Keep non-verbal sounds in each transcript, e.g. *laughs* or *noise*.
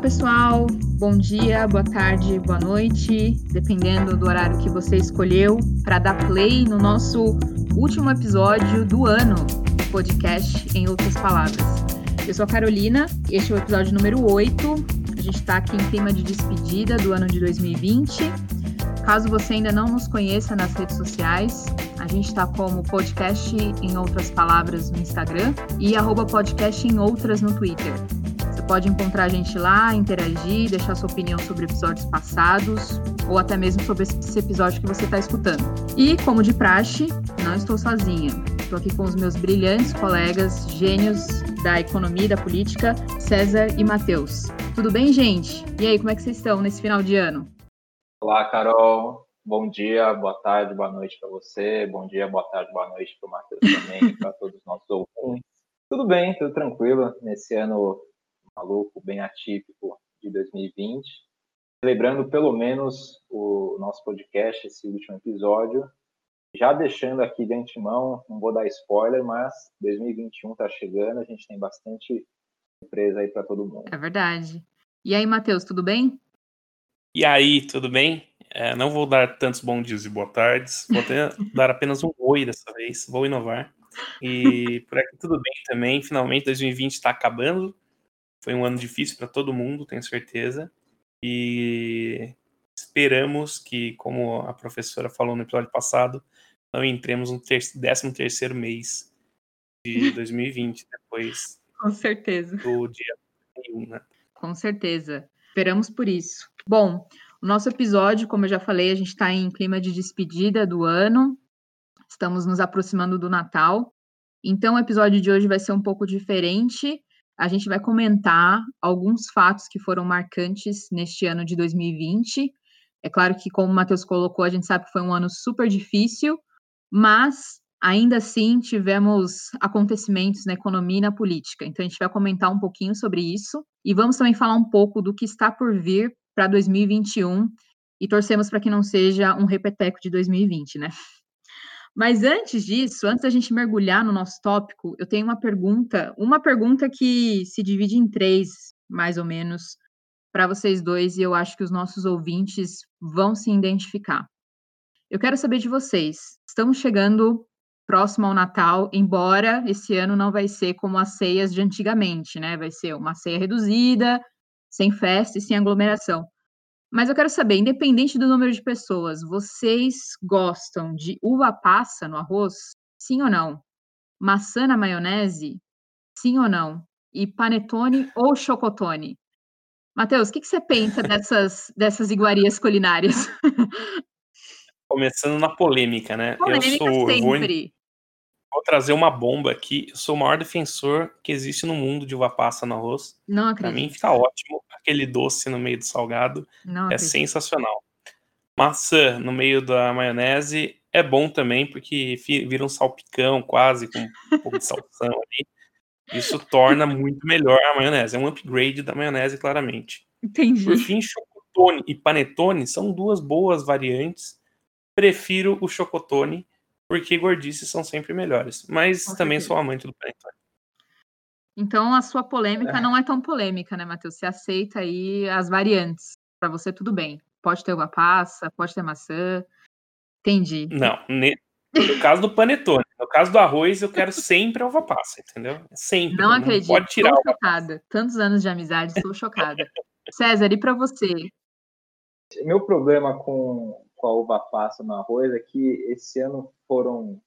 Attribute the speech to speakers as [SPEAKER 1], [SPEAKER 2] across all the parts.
[SPEAKER 1] pessoal. Bom dia, boa tarde, boa noite, dependendo do horário que você escolheu para dar play no nosso último episódio do ano, podcast em outras palavras. Eu sou a Carolina, este é o episódio número 8. A gente está aqui em clima de despedida do ano de 2020. Caso você ainda não nos conheça nas redes sociais, a gente está como podcast em outras palavras no Instagram e arroba podcast em outras no Twitter pode encontrar a gente lá, interagir, deixar sua opinião sobre episódios passados ou até mesmo sobre esse episódio que você está escutando. E, como de praxe, não estou sozinha. Estou aqui com os meus brilhantes colegas, gênios da economia e da política, César e Matheus. Tudo bem, gente? E aí, como é que vocês estão nesse final de ano?
[SPEAKER 2] Olá, Carol. Bom dia, boa tarde, boa noite para você. Bom dia, boa tarde, boa noite para o Matheus também, para todos os nossos ouvintes. Tudo bem, tudo tranquilo. Nesse ano maluco, bem atípico de 2020. Celebrando pelo menos o nosso podcast, esse último episódio. Já deixando aqui de antemão, não vou dar spoiler, mas 2021 está chegando, a gente tem bastante surpresa aí para todo mundo.
[SPEAKER 1] É verdade. E aí, Matheus, tudo bem?
[SPEAKER 3] E aí, tudo bem? É, não vou dar tantos bons dias e boa tardes, vou *laughs* dar apenas um oi dessa vez, vou inovar. E por aqui tudo bem também, finalmente 2020 está acabando, foi um ano difícil para todo mundo, tenho certeza. E esperamos que, como a professora falou no episódio passado, não entremos no 13 terceiro mês de *laughs* 2020, depois
[SPEAKER 1] Com certeza.
[SPEAKER 3] do dia 1, né?
[SPEAKER 1] Com certeza. Esperamos por isso. Bom, o nosso episódio, como eu já falei, a gente está em clima de despedida do ano. Estamos nos aproximando do Natal. Então, o episódio de hoje vai ser um pouco diferente a gente vai comentar alguns fatos que foram marcantes neste ano de 2020. É claro que, como o Matheus colocou, a gente sabe que foi um ano super difícil, mas ainda assim tivemos acontecimentos na economia e na política. Então, a gente vai comentar um pouquinho sobre isso e vamos também falar um pouco do que está por vir para 2021 e torcemos para que não seja um repeteco de 2020, né? Mas antes disso, antes da gente mergulhar no nosso tópico, eu tenho uma pergunta, uma pergunta que se divide em três, mais ou menos, para vocês dois, e eu acho que os nossos ouvintes vão se identificar. Eu quero saber de vocês. Estamos chegando próximo ao Natal, embora esse ano não vai ser como as ceias de antigamente, né? Vai ser uma ceia reduzida, sem festa e sem aglomeração. Mas eu quero saber, independente do número de pessoas, vocês gostam de uva passa no arroz? Sim ou não? Maçã na maionese? Sim ou não? E panetone ou chocotone? Matheus, o que, que você pensa dessas, *laughs* dessas iguarias culinárias?
[SPEAKER 3] Começando na polêmica, né?
[SPEAKER 1] Polêmica
[SPEAKER 3] eu sou,
[SPEAKER 1] sempre.
[SPEAKER 3] eu vou, vou trazer uma bomba aqui. Eu sou o maior defensor que existe no mundo de uva passa no arroz.
[SPEAKER 1] Não
[SPEAKER 3] Pra
[SPEAKER 1] acredito.
[SPEAKER 3] mim fica ótimo. Aquele doce no meio do salgado
[SPEAKER 1] Não
[SPEAKER 3] é
[SPEAKER 1] acredito.
[SPEAKER 3] sensacional. Maçã no meio da maionese é bom também, porque vira um salpicão quase, com um pouco de salsão ali. Isso torna muito melhor a maionese. É um upgrade da maionese, claramente.
[SPEAKER 1] Entendi.
[SPEAKER 3] Por fim, chocotone e panetone são duas boas variantes. Prefiro o chocotone, porque gordices são sempre melhores. Mas
[SPEAKER 1] Com
[SPEAKER 3] também
[SPEAKER 1] certeza.
[SPEAKER 3] sou amante do panetone.
[SPEAKER 1] Então a sua polêmica
[SPEAKER 2] É.
[SPEAKER 1] não é tão polêmica, né, Matheus? Você aceita aí as variantes. Para você tudo bem. Pode ter uva passa, pode ter maçã. Entendi.
[SPEAKER 3] Não, ne- no caso do panetone. No caso do arroz, eu quero sempre a uva passa, entendeu? Sempre.
[SPEAKER 1] Não acredito.
[SPEAKER 3] Pode tirar
[SPEAKER 1] Estou chocada. Tantos anos de amizade, estou chocada. César, e para você?
[SPEAKER 2] Meu problema com, com a uva passa no arroz é que esse ano foram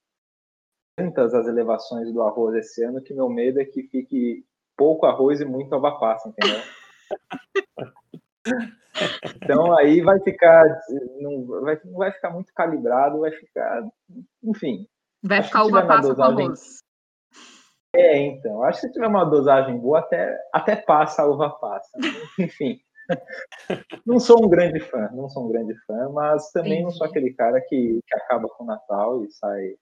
[SPEAKER 2] tantas as elevações do arroz esse ano que meu medo é que fique pouco arroz e muito uva passa, entendeu? *laughs* Então aí vai ficar, não vai, não vai ficar muito calibrado, vai ficar, enfim.
[SPEAKER 1] Vai ficar uva passa com
[SPEAKER 2] dosagem-
[SPEAKER 1] arroz.
[SPEAKER 2] É, então, acho que se tiver uma dosagem boa, até, até passa a uva passa. Enfim. Não sou um grande fã, não sou um grande fã, mas também não sou aquele cara que, que acaba com o Natal e sai.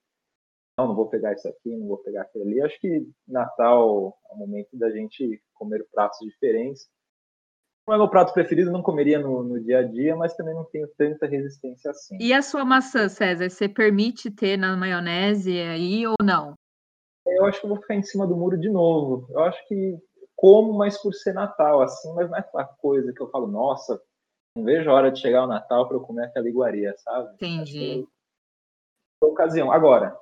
[SPEAKER 2] Não, não vou pegar isso aqui, não vou pegar aquilo ali. Acho que Natal é o momento da gente comer pratos diferentes. Não é meu prato preferido, não comeria no, no dia a dia, mas também não tenho tanta resistência assim.
[SPEAKER 1] E a sua maçã, César? Você permite ter na maionese aí ou não?
[SPEAKER 2] Eu acho que eu vou ficar em cima do muro de novo. Eu acho que
[SPEAKER 4] como, mas por ser Natal, assim, mas não é aquela coisa que eu falo, nossa, não vejo a hora de chegar o Natal para eu comer aquela iguaria, sabe?
[SPEAKER 1] Entendi.
[SPEAKER 4] ocasião. Agora,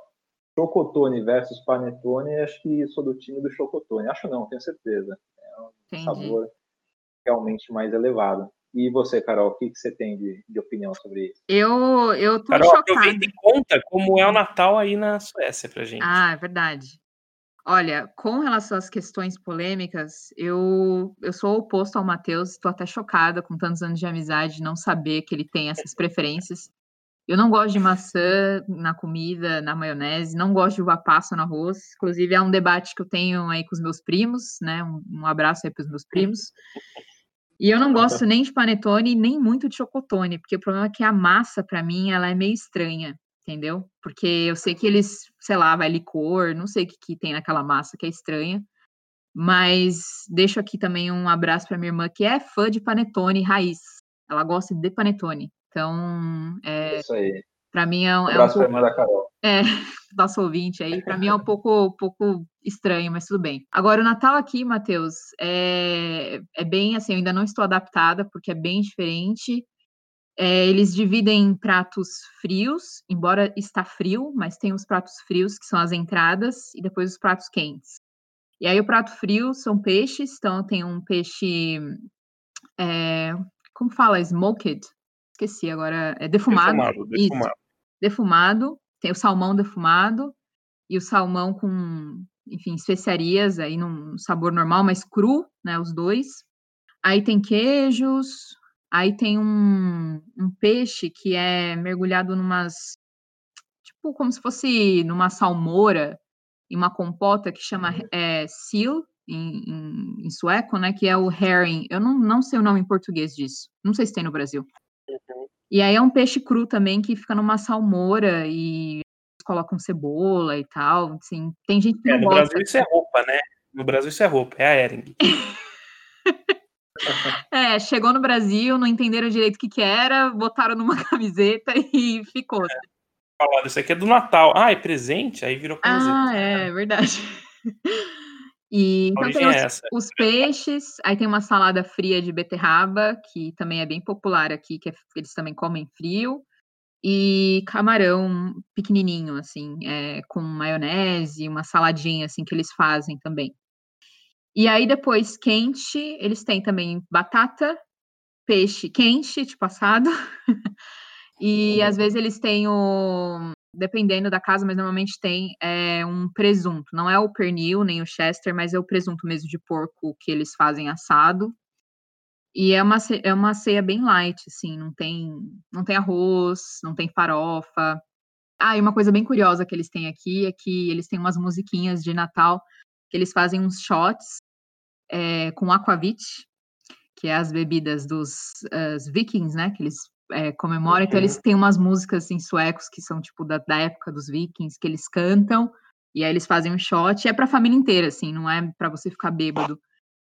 [SPEAKER 4] Chocotone versus Panetone, acho que sou do time do Chocotone. Acho não, tenho certeza. É um Entendi. sabor realmente mais elevado. E você, Carol, o que, que você tem de, de opinião sobre isso?
[SPEAKER 1] Eu, eu tô
[SPEAKER 3] Carol,
[SPEAKER 1] chocada.
[SPEAKER 3] aproveita e conta como é o Natal aí na Suécia pra gente.
[SPEAKER 1] Ah, é verdade. Olha, com relação às questões polêmicas, eu, eu sou oposto ao Matheus, estou até chocada com tantos anos de amizade, não saber que ele tem essas preferências. Eu não gosto de maçã na comida, na maionese, não gosto de uva passa no arroz. Inclusive, é um debate que eu tenho aí com os meus primos, né? Um, um abraço aí para os meus primos. E eu não gosto *laughs* nem de panetone, nem muito de chocotone, porque o problema é que a massa, para mim, ela é meio estranha entendeu? Porque eu sei que eles, sei lá, vai licor, não sei o que, que tem naquela massa que é estranha. Mas deixo aqui também um abraço para minha irmã, que é fã de panetone raiz. Ela gosta de panetone. Então, é,
[SPEAKER 4] Isso aí.
[SPEAKER 1] Para mim é, um,
[SPEAKER 4] é um pouco... irmã da Carol.
[SPEAKER 1] É, *laughs* nosso ouvinte aí, para mim é um pouco, um pouco estranho, mas tudo bem. Agora, o Natal aqui, Matheus, é, é bem assim, eu ainda não estou adaptada, porque é bem diferente. É, eles dividem em pratos frios, embora está frio, mas tem os pratos frios, que são as entradas, e depois os pratos quentes. E aí o prato frio são peixes, então tem um peixe, é, como fala, smoked? Esqueci agora, é defumado.
[SPEAKER 3] Defumado, defumado.
[SPEAKER 1] Defumado, tem o salmão defumado, e o salmão com, enfim, especiarias aí num sabor normal, mas cru, né, os dois. Aí tem queijos, Aí tem um, um peixe que é mergulhado numas. Tipo, como se fosse numa salmoura, em uma compota que chama é, seal, em, em, em, sueco, né? Que é o herring. Eu não, não sei o nome em português disso. Não sei se tem no Brasil. Uhum. E aí é um peixe cru também que fica numa salmoura e colocam cebola e tal. Assim, tem gente que
[SPEAKER 3] é,
[SPEAKER 1] não
[SPEAKER 3] no
[SPEAKER 1] gosta.
[SPEAKER 3] Brasil isso é roupa, né? No Brasil isso é roupa, é a herring. *laughs* *laughs*
[SPEAKER 1] É, chegou no Brasil, não entenderam direito o que, que era, botaram numa *laughs* camiseta e ficou. É.
[SPEAKER 3] Falaram, isso aqui é do Natal. Ah, é presente? Aí virou camiseta.
[SPEAKER 1] Ah, é, verdade. *laughs* E então tem é os, os, peixes, aí tem uma salada fria de beterraba, que também é bem popular aqui, que é, eles também comem frio, e camarão pequenininho, assim, é, com maionese, uma saladinha, assim, que eles fazem também. E aí depois quente, eles têm também batata, peixe quente, tipo assado. *laughs* e às vezes eles têm o dependendo da casa, mas normalmente tem é, um presunto. Não é o pernil nem o chester, mas é o presunto mesmo de porco que eles fazem assado. E é uma, é uma ceia bem light, assim, não tem, não tem arroz, não tem farofa. Ah, e uma coisa bem curiosa que eles têm aqui é que eles têm umas musiquinhas de Natal que eles fazem uns shots é, com aquavit, que é as bebidas dos vikings, né? Que eles é, comemoram. Então, eles têm umas músicas em suecos que são, tipo, da, da época dos vikings, que eles cantam, e aí eles fazem um shot. E é pra família inteira, assim, não é para você ficar bêbado.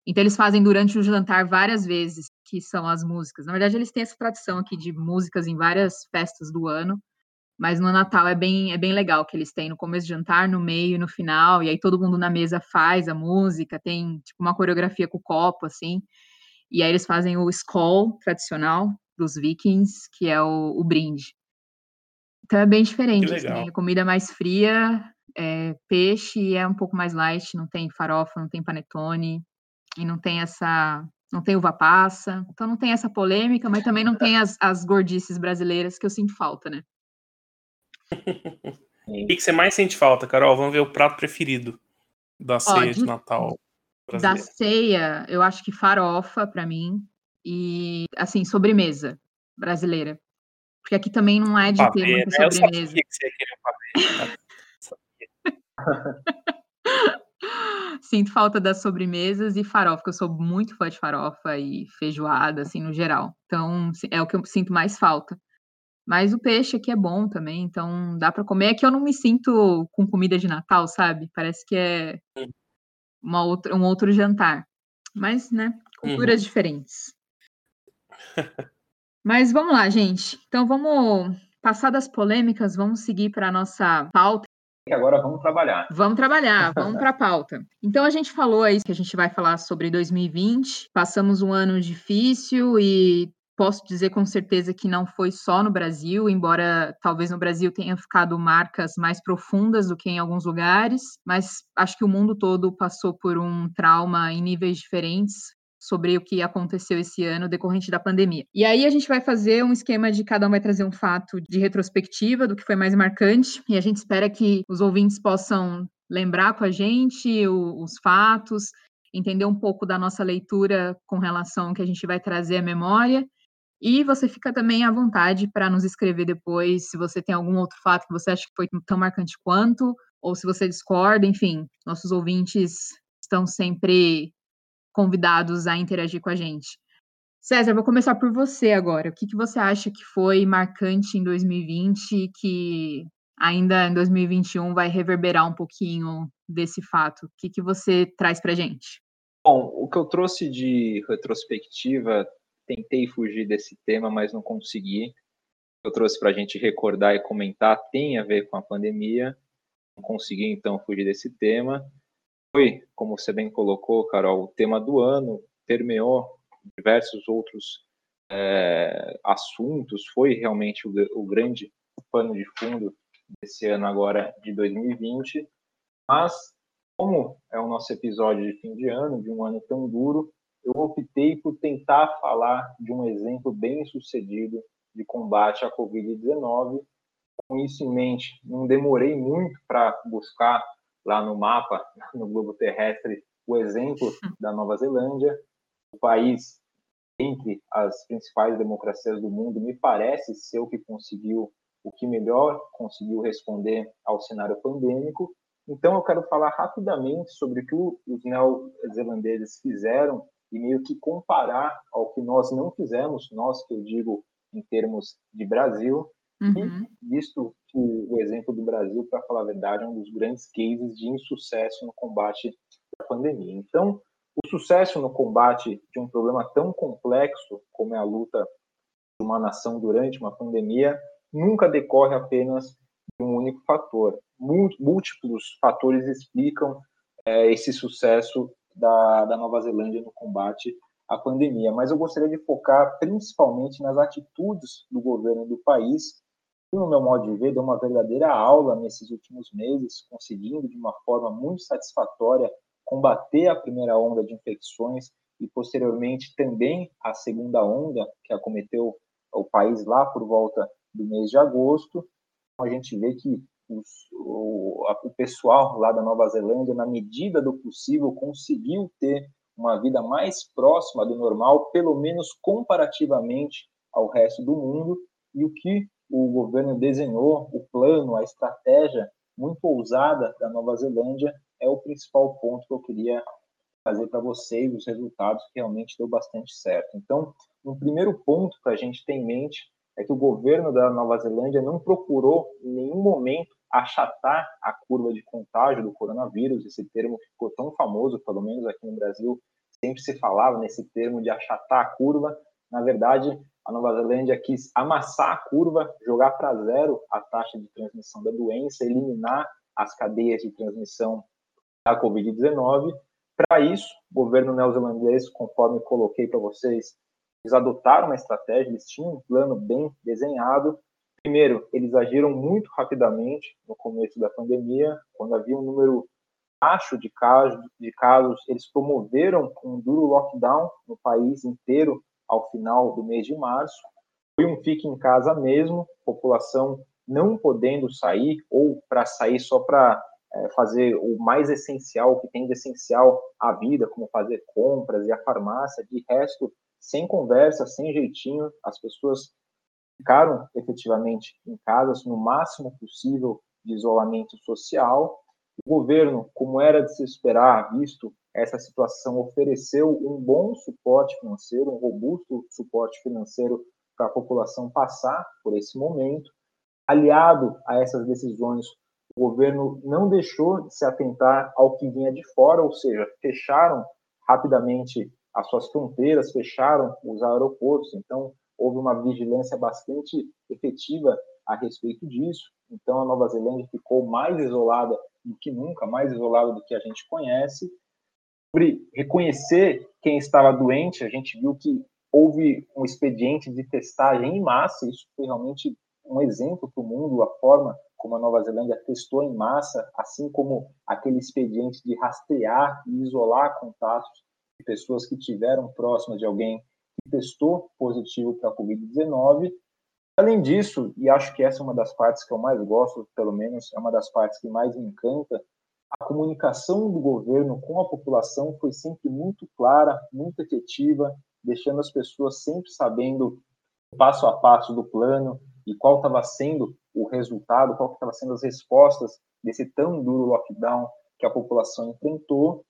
[SPEAKER 1] Então, eles fazem durante o jantar várias vezes, que são as músicas. Na verdade, eles têm essa tradição aqui de músicas em várias festas do ano. Mas no Natal é bem, é bem legal que eles têm no começo do jantar, no meio e no final, e aí todo mundo na mesa faz a música, tem tipo uma coreografia com o copo, assim. E aí eles fazem o skol tradicional dos vikings, que é o, o brinde. Então é bem diferente, assim, comida mais fria, é, peixe é um pouco mais light, não tem farofa, não tem panetone, e não tem essa não tem uva passa, então não tem essa polêmica, mas também não tem as, as gordices brasileiras que eu sinto falta, né? *laughs*
[SPEAKER 3] O que, que você mais sente falta, Carol? Vamos ver o prato preferido da ceia Ó, de, de, Natal.
[SPEAKER 1] Brasileira. Da ceia, eu acho que farofa para mim e assim sobremesa brasileira, porque aqui também não é de pavê, ter muita né? sobremesa. Eu que você pavê. *laughs* Sinto falta das sobremesas e farofa, porque eu sou muito fã de farofa e feijoada, assim, no geral. Então, é o que eu sinto mais falta. Mas o peixe aqui é bom também, então dá para comer. É que eu não me sinto com comida de Natal, sabe? Parece que é uma outra, um outro jantar. Mas, né, culturas uhum. diferentes. *laughs* Mas vamos lá, gente. Então vamos passar das polêmicas, vamos seguir para a nossa pauta.
[SPEAKER 2] que agora vamos trabalhar.
[SPEAKER 1] Vamos trabalhar, *laughs* vamos para a pauta. Então a gente falou aí que a gente vai falar sobre 2020. Passamos um ano difícil e posso dizer com certeza que não foi só no Brasil, embora talvez no Brasil tenha ficado marcas mais profundas do que em alguns lugares, mas acho que o mundo todo passou por um trauma em níveis diferentes sobre o que aconteceu esse ano decorrente da pandemia. E aí a gente vai fazer um esquema de cada um vai trazer um fato de retrospectiva do que foi mais marcante, e a gente espera que os ouvintes possam lembrar com a gente o, os fatos, entender um pouco da nossa leitura com relação ao que a gente vai trazer à memória. E você fica também à vontade para nos escrever depois se você tem algum outro fato que você acha que foi tão marcante quanto, ou se você discorda, enfim, nossos ouvintes estão sempre convidados a interagir com a gente. César, vou começar por você agora. O que, que você acha que foi marcante em 2020 que ainda em 2021 vai reverberar um pouquinho desse fato? O que, que você traz para gente?
[SPEAKER 2] Bom, o que eu trouxe de retrospectiva, tentei fugir desse tema, mas não consegui. Eu trouxe para a gente recordar e comentar tem a ver com a pandemia. Não consegui então fugir desse tema foi, como você bem colocou, Carol, o tema do ano, permeou diversos outros é, assuntos, foi realmente o, o grande pano de fundo desse ano agora de 2020, mas como é o nosso episódio de fim de ano, de um ano tão duro, eu optei por tentar falar de um exemplo bem sucedido de combate à Covid-19. Com isso em mente, não demorei muito para buscar lá no mapa, *laughs* no globo terrestre, o exemplo *laughs* da Nova Zelândia, o país entre as principais democracias do mundo, me parece ser o que conseguiu, o que melhor conseguiu responder ao cenário pandêmico. Então, eu quero falar rapidamente sobre o que os neozelandeses fizeram e meio que comparar ao que nós não fizemos, nós que eu digo em termos de Brasil, Uhum. E visto que o exemplo do Brasil, para falar a verdade, é um dos grandes cases de insucesso no combate à pandemia. Então, o sucesso no combate de um problema tão complexo como é a luta de uma nação durante uma pandemia nunca decorre apenas de um único fator. Múltiplos fatores explicam é, esse sucesso da, da Nova Zelândia no combate à pandemia. Mas eu gostaria de focar principalmente nas atitudes do governo do país no meu modo de ver, deu uma verdadeira aula nesses últimos meses, conseguindo de uma forma muito satisfatória combater a primeira onda de infecções e posteriormente também a segunda onda que acometeu o país lá por volta do mês de agosto. A gente vê que os, o, o pessoal lá da Nova Zelândia, na medida do possível, conseguiu ter uma vida mais próxima do normal, pelo menos comparativamente ao resto do mundo, e o que o governo desenhou, o plano, a estratégia muito ousada da Nova Zelândia é o principal ponto que eu queria trazer para vocês, os resultados que realmente deu bastante certo. Então, um primeiro ponto para a gente ter em mente é que o governo da Nova Zelândia não procurou em nenhum momento achatar a curva de contágio do coronavírus, esse termo ficou tão famoso, pelo menos aqui no Brasil, sempre se falava nesse termo de achatar a curva. Na verdade, a Nova Zelândia quis amassar a curva, jogar para zero a taxa de transmissão da doença, eliminar as cadeias de transmissão da Covid-19. Para isso, o governo neozelandês, conforme coloquei para vocês, eles adotaram uma estratégia, eles tinham um plano bem desenhado. Primeiro, eles agiram muito rapidamente no começo da pandemia, quando havia um número baixo de casos, de casos, eles promoveram um duro lockdown no país inteiro ao final do mês de março. Foi um fique em casa mesmo, população não podendo sair ou para sair só para é, fazer o mais essencial, o que tem de essencial à vida, como fazer compras e a farmácia, de resto, sem conversa, sem jeitinho, as pessoas ficaram efetivamente em casa, no máximo possível de isolamento social. O governo, como era de se esperar, visto essa situação ofereceu um bom suporte financeiro, um robusto suporte financeiro para a população passar por esse momento. Aliado a essas decisões, o governo não deixou de se atentar ao que vinha de fora, ou seja, fecharam rapidamente as suas fronteiras, fecharam os aeroportos, então houve uma vigilância bastante efetiva a respeito disso. então a Nova Zelândia ficou mais isolada do que nunca, mais isolada do que a gente conhece. Sobre reconhecer quem estava doente, a gente viu que houve um expediente de testagem em massa, isso foi realmente um exemplo para o mundo, a forma como a Nova Zelândia testou em massa, assim como aquele expediente de rastrear e isolar contatos pessoas que tiveram próximas de alguém que testou positivo para a Covid-19. Além disso, e acho que essa é uma das partes que eu mais gosto, pelo menos é uma das partes que mais me encanta, a comunicação do governo com a população foi sempre muito clara, muito efetiva, deixando as pessoas sempre sabendo passo a passo do plano e qual estava sendo o resultado, qual estava sendo as respostas desse tão duro lockdown que a população enfrentou.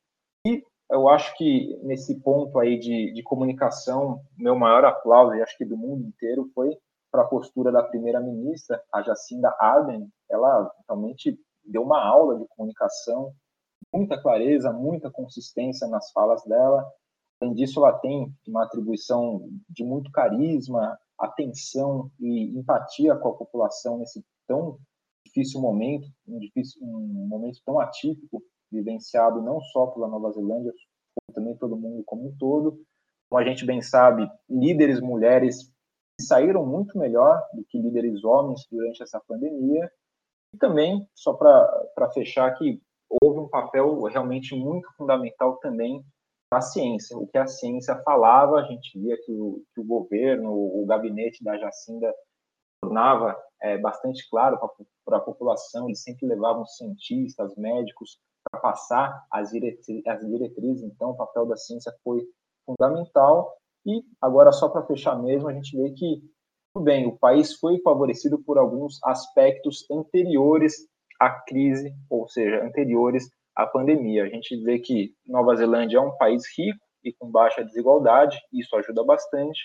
[SPEAKER 2] E eu acho que nesse ponto aí de, de comunicação, meu maior aplauso, e acho que do mundo inteiro, foi para a postura da primeira-ministra, a Jacinda Ardern. Ela realmente deu uma aula de comunicação, muita clareza, muita consistência nas falas dela. Além disso, ela tem uma atribuição de muito carisma, atenção e empatia com a população nesse tão difícil momento, um, difícil, um momento tão atípico, vivenciado não só pela Nova Zelândia, como também todo mundo como um todo. Como a gente bem sabe, líderes mulheres saíram muito melhor do que líderes homens durante essa pandemia. E também, só para fechar, que houve um papel realmente muito fundamental também a ciência. O que a ciência falava, a gente via que o, que o governo, o gabinete da Jacinda tornava é, bastante claro para a população, eles sempre levavam cientistas, médicos para passar as, diretri as diretrizes, então o papel da ciência foi fundamental. E agora, só para fechar mesmo, a gente vê que, tudo bem, o país foi favorecido por alguns aspectos anteriores à crise, ou seja, anteriores a pandemia. A gente vê que Nova Zelândia é um país rico e com baixa desigualdade, isso ajuda bastante.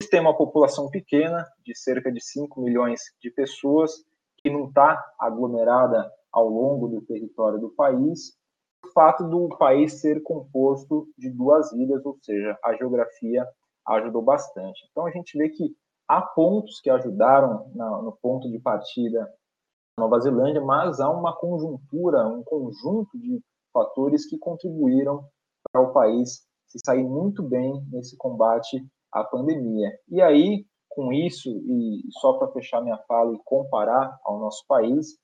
[SPEAKER 2] Eles têm uma população pequena, de cerca de 5 milhões de pessoas, que não está aglomerada ao longo do território do país. O fato do país ser composto de duas ilhas, ou seja, a geografia ajudou bastante. Então a gente vê que há pontos que ajudaram no ponto de partida Nova Zelândia, mas há uma conjuntura, um conjunto de fatores que contribuíram para o país se sair muito bem nesse combate à pandemia. E aí, com isso, e só para fechar minha fala e comparar ao nosso país,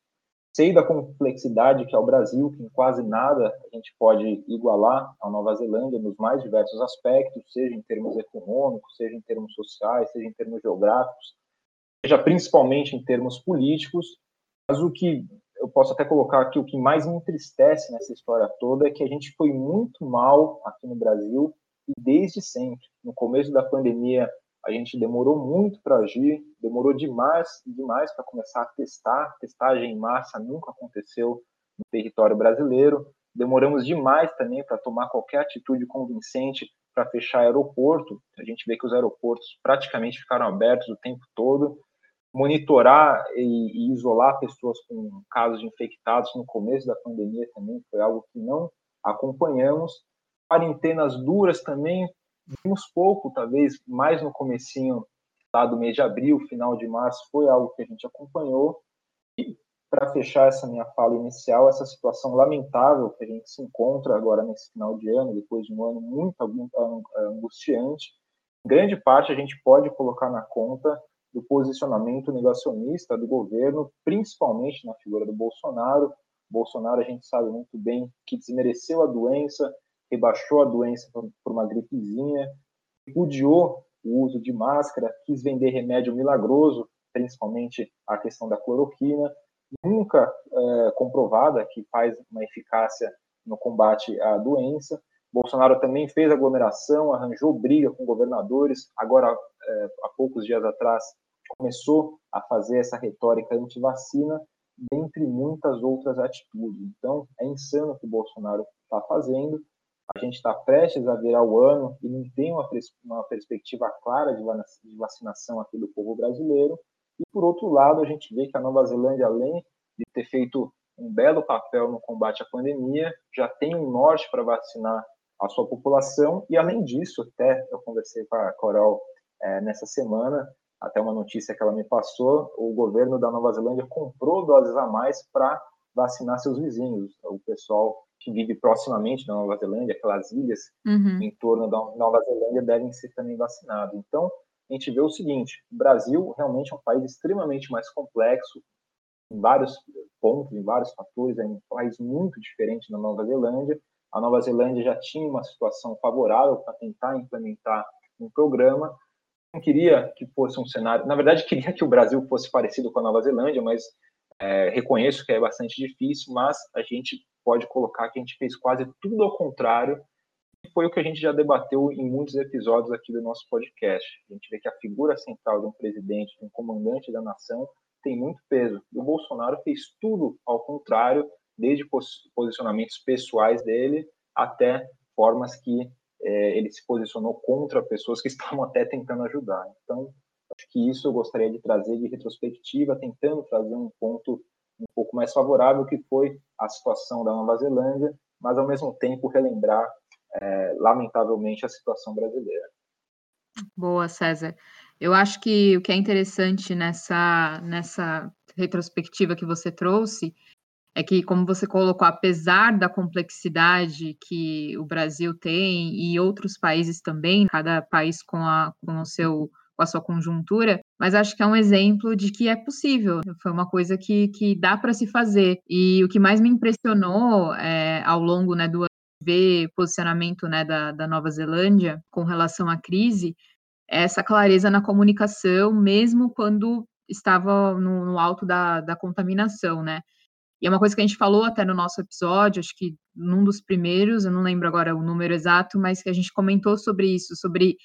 [SPEAKER 2] sei da complexidade que é o Brasil, que em quase nada a gente pode igualar a Nova Zelândia nos mais diversos aspectos, seja em termos econômicos, seja em termos sociais, seja em termos geográficos, seja principalmente em termos políticos, mas o que eu posso até colocar aqui, o que mais me entristece nessa história toda é que a gente foi muito mal aqui no Brasil e desde sempre. No começo da pandemia, a gente demorou muito para agir, demorou demais, demais para começar a testar. Testagem em massa nunca aconteceu no território brasileiro. Demoramos demais também para tomar qualquer atitude convincente para fechar aeroporto. A gente vê que os aeroportos praticamente ficaram abertos o tempo todo monitorar e, e, isolar pessoas com casos de infectados no começo da pandemia também foi algo que não acompanhamos. Quarentenas duras também vimos pouco, talvez mais no comecinho lá do mês de abril, final de março, foi algo que a gente acompanhou. E para fechar essa minha fala inicial, essa situação lamentável que a gente se encontra agora nesse final de ano, depois de um ano muito, muito angustiante, grande parte a gente pode colocar na conta do posicionamento negacionista do governo, principalmente na figura do Bolsonaro. Bolsonaro, a gente sabe muito bem que desmereceu a doença, rebaixou a doença por uma gripezinha, repudiou o uso de máscara, quis vender remédio milagroso, principalmente a questão da cloroquina, nunca é, comprovada que faz uma eficácia no combate à doença. Bolsonaro também fez aglomeração, arranjou briga com governadores. Agora, é, há poucos dias atrás, começou a fazer essa retórica anti-vacina, dentre muitas outras atitudes. Então, é insano o que o Bolsonaro está fazendo. A gente está prestes a virar o ano e não tem uma, uma perspectiva clara de vacinação aqui do povo brasileiro. E, por outro lado, a gente vê que a Nova Zelândia, além de ter feito um belo papel no combate à pandemia, já tem um norte para vacinar a sua população. E, além disso, até eu conversei com a Coral é, nessa semana, até uma notícia que ela me passou, o governo da Nova Zelândia comprou doses a mais para vacinar seus vizinhos, o pessoal que vive proximamente da Nova Zelândia, aquelas ilhas uhum. em torno da Nova Zelândia devem ser também vacinados. Então, a gente vê o seguinte: o Brasil realmente é um país extremamente mais complexo, em vários pontos, em vários fatores, é um país muito diferente da Nova Zelândia. A Nova Zelândia já tinha uma situação favorável para tentar implementar um programa. Não queria que fosse um cenário, na verdade, queria que o Brasil fosse parecido com a Nova Zelândia, mas é, reconheço que é bastante difícil, mas a gente pode colocar que a gente fez quase tudo ao contrário, e foi o que a gente já debateu em muitos episódios aqui do nosso podcast. A gente vê que a figura central de um presidente, de um comandante da nação, tem muito peso. E o Bolsonaro fez tudo ao contrário, desde posicionamentos pessoais dele até formas que é, ele se posicionou contra pessoas que *laughs* estavam até tentando ajudar. Então, acho que isso eu gostaria de trazer de retrospectiva, tentando trazer um ponto um pouco mais favorável, que foi a situação da Nova Zelândia, mas ao mesmo tempo relembrar, é, lamentavelmente, a situação brasileira.
[SPEAKER 1] Boa, César. Eu acho que o que é interessante nessa, nessa retrospectiva que você trouxe é que, como você colocou, apesar da complexidade que o Brasil tem e outros países também, cada país com, a, com o seu com a sua conjuntura, mas acho que é um exemplo de que é possível. Foi uma coisa que, que dá para se fazer. E o que mais me impressionou é, ao longo né, do ver posicionamento né, da, da Nova Zelândia com relação à crise, é essa clareza na comunicação, mesmo quando estava no, no alto da, da contaminação, né? E é uma coisa que a gente falou até no nosso episódio, acho que num dos primeiros, eu não lembro agora o número exato, mas que a gente comentou sobre isso, sobre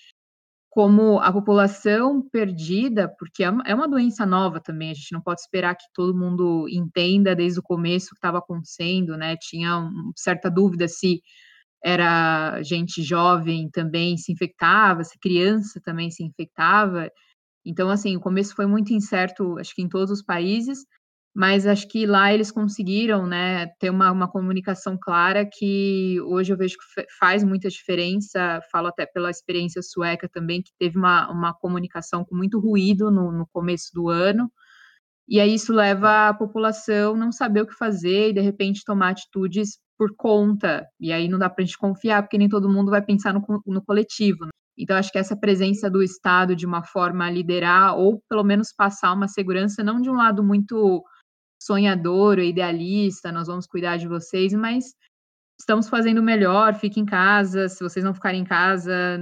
[SPEAKER 1] como a população perdida, porque é, é uma doença nova também, a gente não pode esperar que todo mundo entenda desde o começo o que estava acontecendo, né? Tinha uma certa dúvida se era gente jovem também se infectava, se criança também se infectava. Então, assim, o começo foi muito incerto, acho que em todos os países, mas acho que lá eles conseguiram, né, ter uma, uma comunicação clara que hoje eu vejo que faz muita diferença, falo até pela experiência sueca também, que teve uma, uma comunicação com muito ruído no, no começo do ano, e aí isso leva a população não saber o que fazer e de repente tomar atitudes por conta, e aí não dá para a gente confiar, porque nem todo mundo vai pensar no, no coletivo. Né? Então, acho que essa presença do Estado de uma forma a liderar, ou pelo menos passar uma segurança, não de um lado muito sonhador idealista, nós vamos cuidar de vocês, mas estamos fazendo melhor, fique em casa, se vocês não ficarem em casa,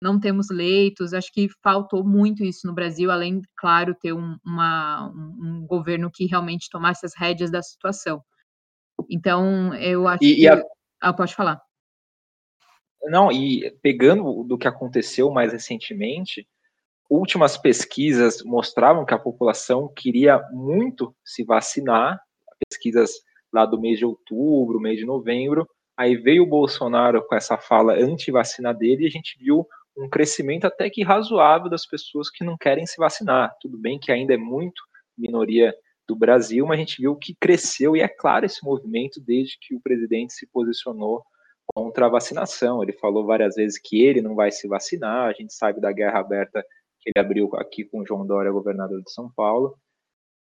[SPEAKER 1] não temos leitos, acho que faltou muito isso no Brasil, além, claro, ter um, uma, um governo que realmente tomasse as rédeas da situação. Então, eu acho e, que... E a... Ah, pode falar.
[SPEAKER 2] Não, e pegando do que aconteceu mais recentemente, últimas pesquisas mostravam que a população queria muito se vacinar, pesquisas lá do mês de outubro, mês de novembro, aí veio o Bolsonaro com essa fala anti-vacina dele e a gente viu um crescimento até que razoável das pessoas que não querem se vacinar. Tudo bem que ainda é muito minoria do Brasil, mas a gente viu que cresceu e é claro esse movimento desde que o presidente se posicionou contra a vacinação. Ele falou várias vezes que ele não vai se vacinar, a gente sabe da guerra aberta que ele abriu aqui com o João Dória, governador de São Paulo.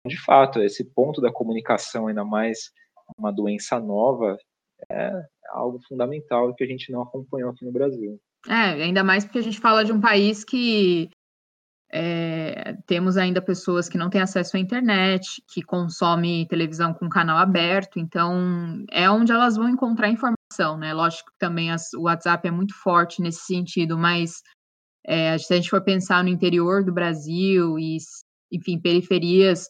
[SPEAKER 2] De fato, esse ponto da comunicação, ainda mais uma doença nova, é algo fundamental que a gente não acompanhou aqui no Brasil.
[SPEAKER 1] É, ainda mais porque a gente fala de um país que é, temos ainda pessoas que não têm acesso à internet, que consomem televisão com canal aberto, então é onde elas vão encontrar informação, né? Lógico que também as, o WhatsApp é muito forte nesse sentido, mas é, se a gente for pensar no interior do Brasil e, enfim, periferias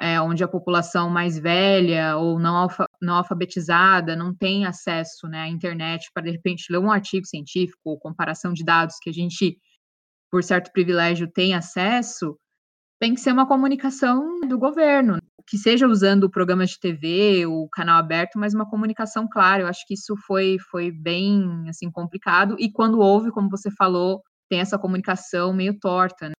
[SPEAKER 1] é, onde a população mais velha ou não, alfa, não alfabetizada não tem acesso né, à internet para, de repente, ler um artigo científico ou comparação de dados que a gente, por certo privilégio, tem acesso, tem que ser uma comunicação do governo, que seja usando programas de TV, o canal aberto, mas uma comunicação clara. Eu acho que isso foi, foi bem assim complicado. E quando houve, como você falou, tem essa comunicação meio torta, né?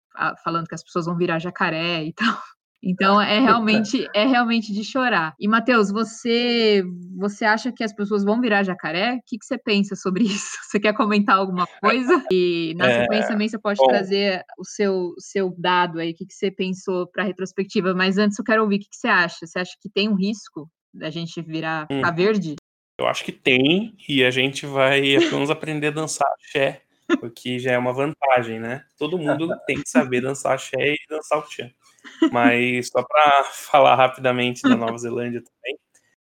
[SPEAKER 1] falando que as pessoas vão virar jacaré e *laughs* tal. Então é realmente é realmente de chorar. E Matheus, você você acha que as pessoas vão virar jacaré? O que, que você pensa sobre *laughs* isso? Você quer comentar alguma coisa? E na é, sequência também você pode bom. trazer o seu seu dado aí, o que, que você pensou para a retrospectiva. Mas antes eu quero ouvir o que, que você acha. Você acha que tem um risco da gente virar hum. verde?
[SPEAKER 3] Eu acho que tem, e a gente vai apenas aprender a dançar axé, o que já é uma vantagem, né? Todo mundo *laughs* tem que saber dançar axé e dançar o tchan. Mas só para *laughs* falar rapidamente da Nova Zelândia também,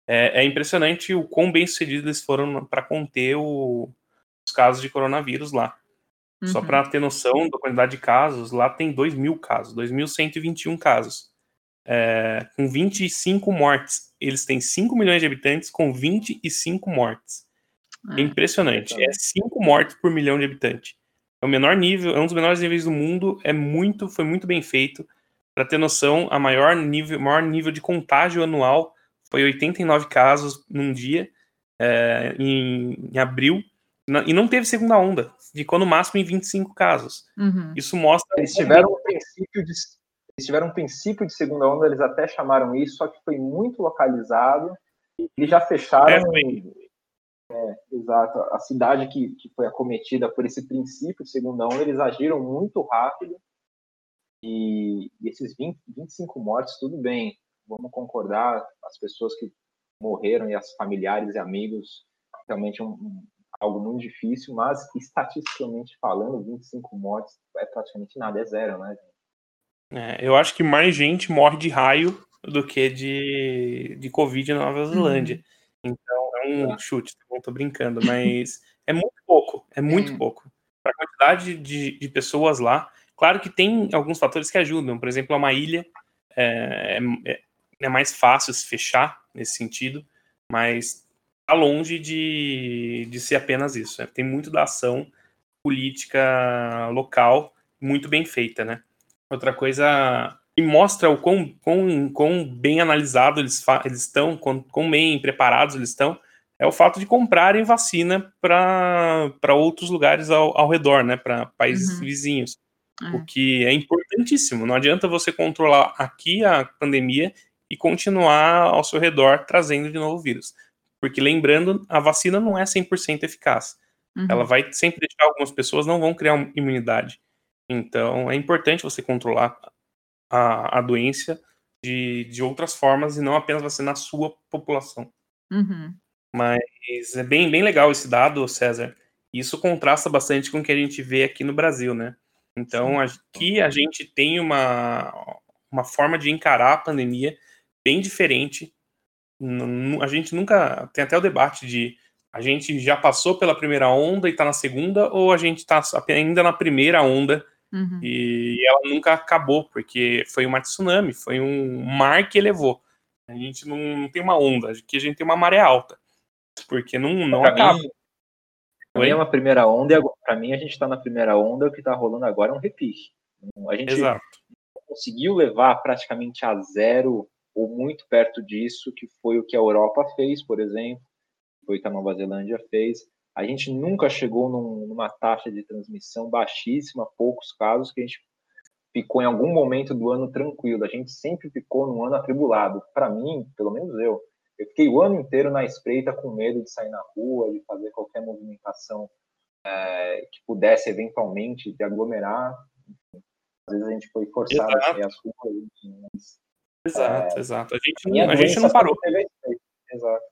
[SPEAKER 3] é, é, impressionante o quão bem sucedidos eles foram para conter o, os casos de coronavírus lá. Uhum. Só para ter noção da quantidade de casos, lá tem 2 mil casos, 2.121 casos, é, com 25 mortes. Eles têm 5 milhões de habitantes com 25 mortes. É, é impressionante. É 5 mortes por milhão de habitantes. É o menor nível, é um dos menores níveis do mundo, é muito, foi muito bem feito. Para ter noção, a maior nível, maior nível de contágio anual foi 89 casos num dia, é, em, em, abril, e não teve segunda onda, ficou no máximo em 25 casos. Uhum. Isso mostra.
[SPEAKER 2] Eles tiveram um princípio de. Eles tiveram um princípio de segunda onda, eles até chamaram isso, só que foi muito localizado. Eles já fecharam. É, é, exato. A cidade que, que foi acometida por esse princípio de segunda onda, eles agiram muito rápido e, e esses 20, 25 mortes, tudo bem, vamos concordar, as pessoas que morreram e as familiares e amigos, realmente um, um, algo muito difícil, mas estatisticamente falando, 25 mortes é praticamente nada, é zero, né?
[SPEAKER 3] É, eu acho que mais gente morre de raio do que de, de Covid na Nova Zelândia. Uhum. Então é um é. chute, não tô brincando, mas *laughs* é muito pouco, é muito uhum. pouco. Para a quantidade de, de pessoas lá, Claro que tem alguns fatores que ajudam, por exemplo, é uma ilha é, é, é mais fácil se fechar nesse sentido, mas está longe de, de ser apenas isso. Né? Tem muito da ação política local muito bem feita, né? Outra coisa que mostra o quão, quão, quão bem analisado eles, eles estão, quão, quão bem preparados eles estão, é o fato de comprarem vacina para outros lugares ao, ao redor, né? Para países uhum. vizinhos. É. O que é importantíssimo. Não adianta você controlar aqui a pandemia e continuar ao seu redor trazendo de novo o vírus. Porque lembrando, a vacina não é 100% eficaz. Uhum. Ela vai sempre deixar algumas pessoas não vão criar imunidade. Então é importante você controlar a, a doença de, de outras formas e não apenas vacinar a sua população. Uhum. Mas é bem, bem legal esse dado, César. Isso contrasta bastante com o que a gente vê aqui no Brasil, né? Então, aqui a gente tem uma, uma forma de encarar a pandemia bem diferente. A gente nunca. Tem até o debate de a gente já passou pela primeira onda e está na segunda, ou a gente está ainda na primeira onda uhum. e ela nunca acabou, porque foi uma tsunami, foi um mar que elevou. A gente não, não tem uma onda, aqui a gente tem uma maré alta, porque não, não acaba.
[SPEAKER 2] Mim, para mim é uma primeira onda e para mim a gente está na primeira onda, o que está rolando agora é um repique. A gente Exato. conseguiu levar praticamente a zero ou muito perto disso, que foi o que a Europa fez, por exemplo, foi o que a Nova Zelândia fez. A gente nunca chegou num, numa taxa de transmissão baixíssima, poucos casos, que a gente ficou em algum momento do ano tranquilo. A gente sempre ficou num ano atribulado. Para mim, pelo menos eu, eu fiquei o ano inteiro na espreita com medo de sair na rua, de fazer qualquer movimentação é, que pudesse eventualmente de aglomerar. Enfim, às vezes a gente foi forçado exato. a sair às ruas. Mas,
[SPEAKER 3] exato, é, exato. A gente, não, a gente não parou. Exato.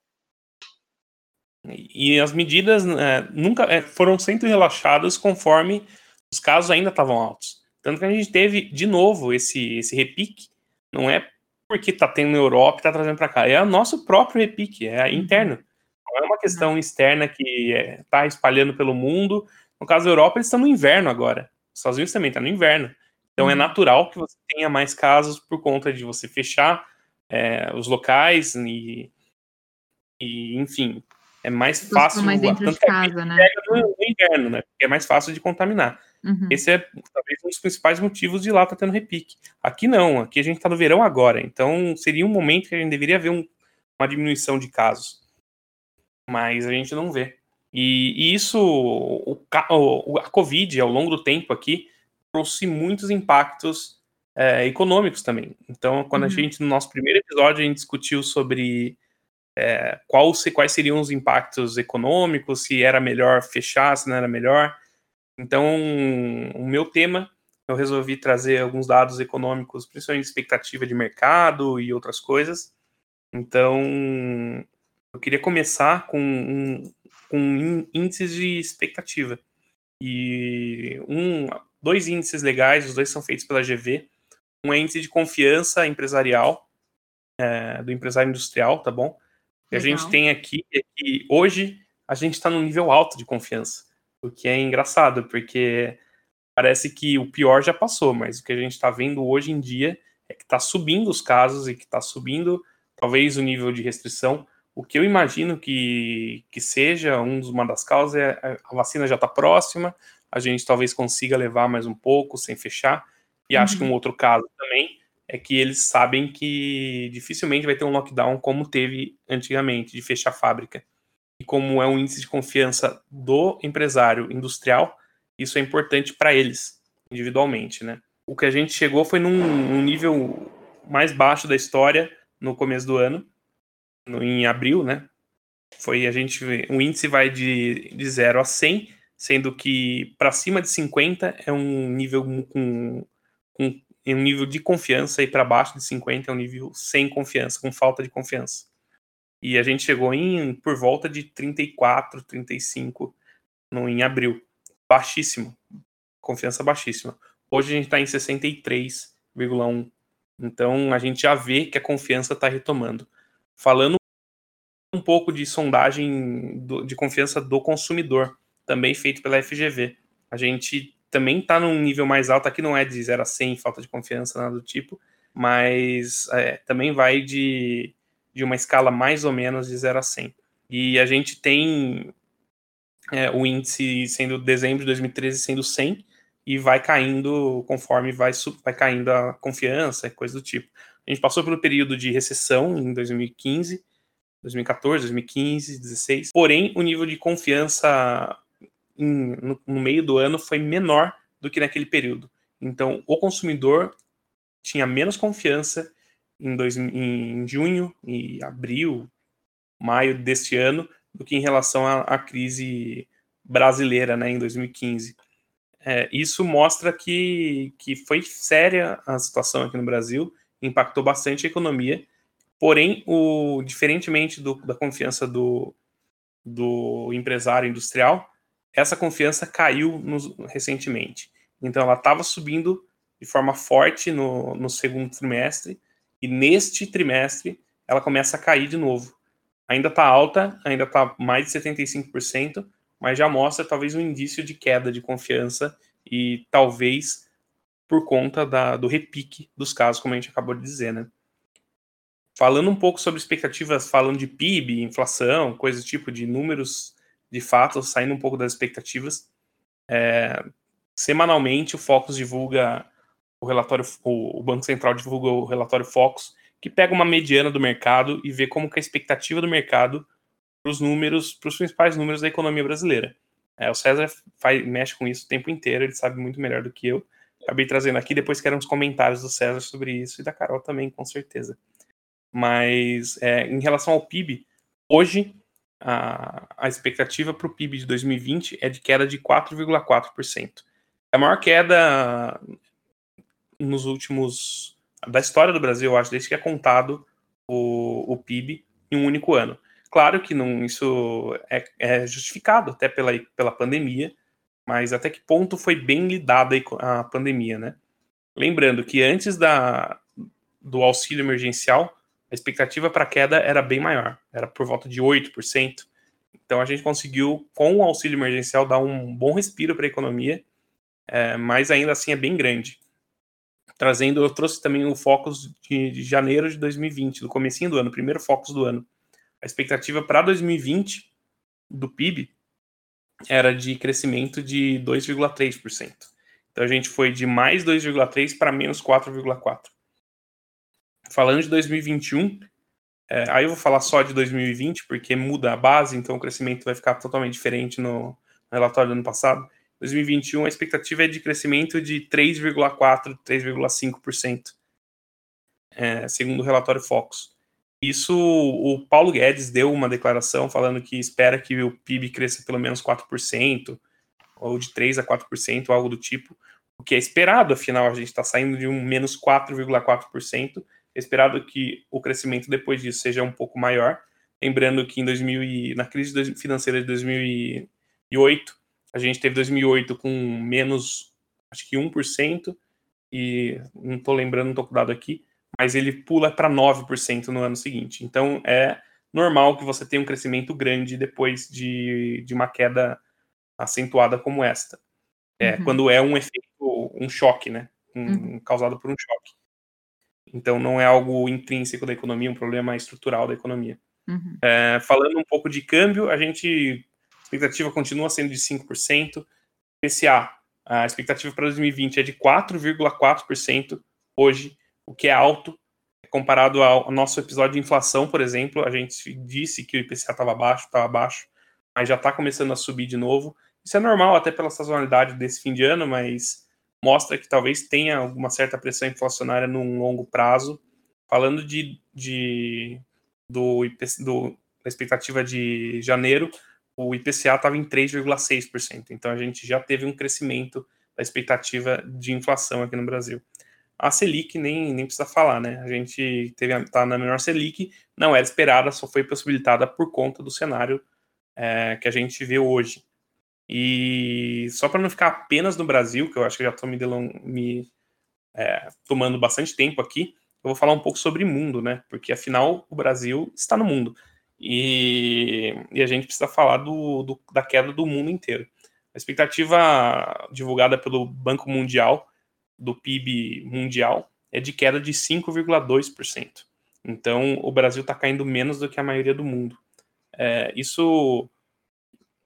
[SPEAKER 3] E as medidas é, nunca foram sempre relaxadas conforme os casos ainda estavam altos. Tanto que a gente teve de novo esse, esse repique. Não é porque tá tendo na Europa e tá trazendo para cá. É o nosso próprio repique, é uhum. interno. Não é uma questão externa que é, tá espalhando pelo mundo. No caso da Europa, eles estão no inverno agora. Os Estados Unidos também tá no inverno. Então é uhum. natural que você tenha mais casos por conta de você fechar é, os locais e, e, enfim, é mais fácil.
[SPEAKER 1] Mais dentro de casa, né?
[SPEAKER 3] no, no inverno, né? Porque é mais fácil de contaminar. Uhum. Esse é talvez um dos principais motivos de lá estar tá tendo repique. Aqui não, aqui a gente está no verão agora, então seria um momento que a gente deveria ver um, uma diminuição de casos. Mas a gente não vê. E, e isso, o, o, a Covid, ao longo do tempo aqui, trouxe muitos impactos é, econômicos também. Então, quando uhum. a gente, no nosso primeiro episódio, a gente discutiu sobre é, qual, se, quais seriam os impactos econômicos, se era melhor fechar, se não era melhor. Então, o meu tema, eu resolvi trazer alguns dados econômicos, principalmente expectativa de mercado e outras coisas. Então, eu queria começar com, um, com índices de expectativa. E um, dois índices legais, os dois são feitos pela GV. Um é índice de confiança empresarial, é, do empresário industrial, tá bom? que a gente tem aqui é que hoje a gente está num nível alto de confiança, o que é engraçado, porque parece que o pior já passou, mas o que a gente está vendo hoje em dia é que está subindo os casos e que está subindo talvez o nível de restrição. O que eu imagino que, que seja um uma das causas é, a vacina já está próxima, a gente talvez consiga levar mais um pouco sem fechar. E uhum. acho que um outro caso também é que eles sabem que dificilmente vai ter um lockdown como teve antigamente, de fechar a fábrica. E como é um índice de confiança do empresário industrial, isso é importante para eles, individualmente, né? O que a gente chegou foi num, num, nível mais baixo da história no começo do ano, no, em abril, né? Foi a gente, o índice vai de, de 0 a 100, sendo que para cima de 50 é um nível com, com em um nível de confiança e para baixo de 50 é um nível sem confiança, com falta de confiança. E a gente chegou em por volta de 34, 35 no, em abril. Baixíssimo. Confiança baixíssima. Hoje a gente está em 63,1. Então a gente já vê que a confiança está retomando. Falando um pouco de sondagem do, de confiança do consumidor, também feito pela FGV. A gente também está num nível mais alto. Aqui não é de 0 a 100, falta de confiança, nada do tipo, mas é, também vai de, de uma escala mais ou menos de 0 a 100. E a gente tem é, o índice sendo dezembro de 2013 sendo 100 e vai caindo conforme vai, vai caindo a confiança, coisa do tipo. A gente passou pelo período de recessão em 2015, 2014, 2015, 2016. Porém, o nível de confiança em, no, no meio do ano foi menor do que naquele período. Então, o consumidor tinha menos confiança em, dois, em junho e abril, maio deste ano, do que em relação à, à crise brasileira, né, em 2015. É, isso mostra que, que foi séria a situação aqui no Brasil, impactou bastante a economia, porém, o, diferentemente do, da confiança do, do empresário industrial, essa confiança caiu recentemente. Então ela estava subindo de forma forte no, no segundo trimestre, e neste trimestre ela começa a cair de novo. Ainda está alta, ainda está mais de 75%, mas já mostra talvez um indício de queda de confiança e talvez por conta da, do repique dos casos, como a gente acabou de dizer, né? Falando um pouco sobre expectativas, falando de PIB, inflação, coisas tipo de números de fato, saindo um pouco das expectativas. É, semanalmente, o Focus divulga o relatório, o, Banco Central divulga o relatório Focus, que pega uma mediana do mercado e vê como que a expectativa do mercado para os números, para os principais números da economia brasileira. É, o César faz, mexe com isso o tempo inteiro, ele sabe muito melhor do que eu. Acabei trazendo aqui, depois quero uns comentários do César sobre isso e da Carol também, com certeza. Mas é, em relação ao PIB, hoje a, a expectativa para o PIB de 2020 é de queda de 4,4%. É a maior queda nos últimos. da história do Brasil, eu acho, desde que é contado o, o PIB em um único ano. Claro que não, isso é, é justificado até pela, pela pandemia, mas até que ponto foi bem lidada a pandemia, né? Lembrando que antes da, do auxílio emergencial, a expectativa para queda era bem maior, era por volta de 8%. Então a gente conseguiu, com o auxílio emergencial, dar um bom respiro para a economia, é, mas ainda assim é bem grande. Trazendo, eu trouxe também o Focus de, de janeiro de 2020, do comecinho do ano, primeiro Focus do ano. A expectativa para 2020 do PIB era de crescimento de 2,3%. Então a gente foi de mais 2,3% para menos 4,4% falando de 2021, é, aí eu vou falar só de 2020, porque muda a base, então o crescimento vai ficar totalmente diferente no, no relatório do ano passado. 2021 a expectativa é de crescimento de 3,4%, 3,5%, é, segundo o relatório Focus. Isso, o Paulo Guedes deu uma declaração falando que espera que o PIB cresça pelo menos 4%, ou de 3% a 4%, algo do tipo, o que é esperado, afinal, a gente está saindo de um menos 4,4%, é esperado que o crescimento depois disso seja um pouco maior, lembrando que em 2000 e, na crise financeira de 2008, a gente teve 2008 com menos, acho que 1%, e não estou lembrando, não estou com dado aqui, mas ele pula para 9% no ano seguinte. Então é normal que você tenha um crescimento grande depois de, de uma queda acentuada como esta. É, uhum. Quando é um efeito, um choque, né? Um, uhum. Causado por um choque. Então não é algo intrínseco da economia, um problema estrutural da economia. Uhum. É, falando um pouco de câmbio, a gente. A expectativa continua sendo de 5%. PCA, a expectativa para 2020 é de 4,4% hoje o que é alto comparado ao nosso episódio de inflação, por exemplo. A gente disse que o IPCA estava baixo, estava baixo, mas já está começando a subir de novo. Isso é normal até pela sazonalidade desse fim de ano, mas mostra que talvez tenha alguma certa pressão inflacionária num longo prazo. Falando de, de do, do da expectativa de janeiro, o IPCA estava em 3,6%. Então a gente já teve um crescimento da expectativa de inflação aqui no Brasil. A Selic nem, nem precisa falar, né? A gente teve tá na menor Selic, não era esperada, só foi possibilitada por conta do cenário é, que a gente vê hoje. E só para não ficar apenas no Brasil, que eu acho que já estou me, me é, tomando bastante tempo aqui, eu vou falar um pouco sobre mundo, né? Porque afinal o Brasil está no mundo. E, e a gente precisa falar do, do, da queda do mundo inteiro. A expectativa divulgada pelo Banco Mundial do PIB mundial é de queda de 5,2%. Então, o Brasil está caindo menos do que a maioria do mundo. É, isso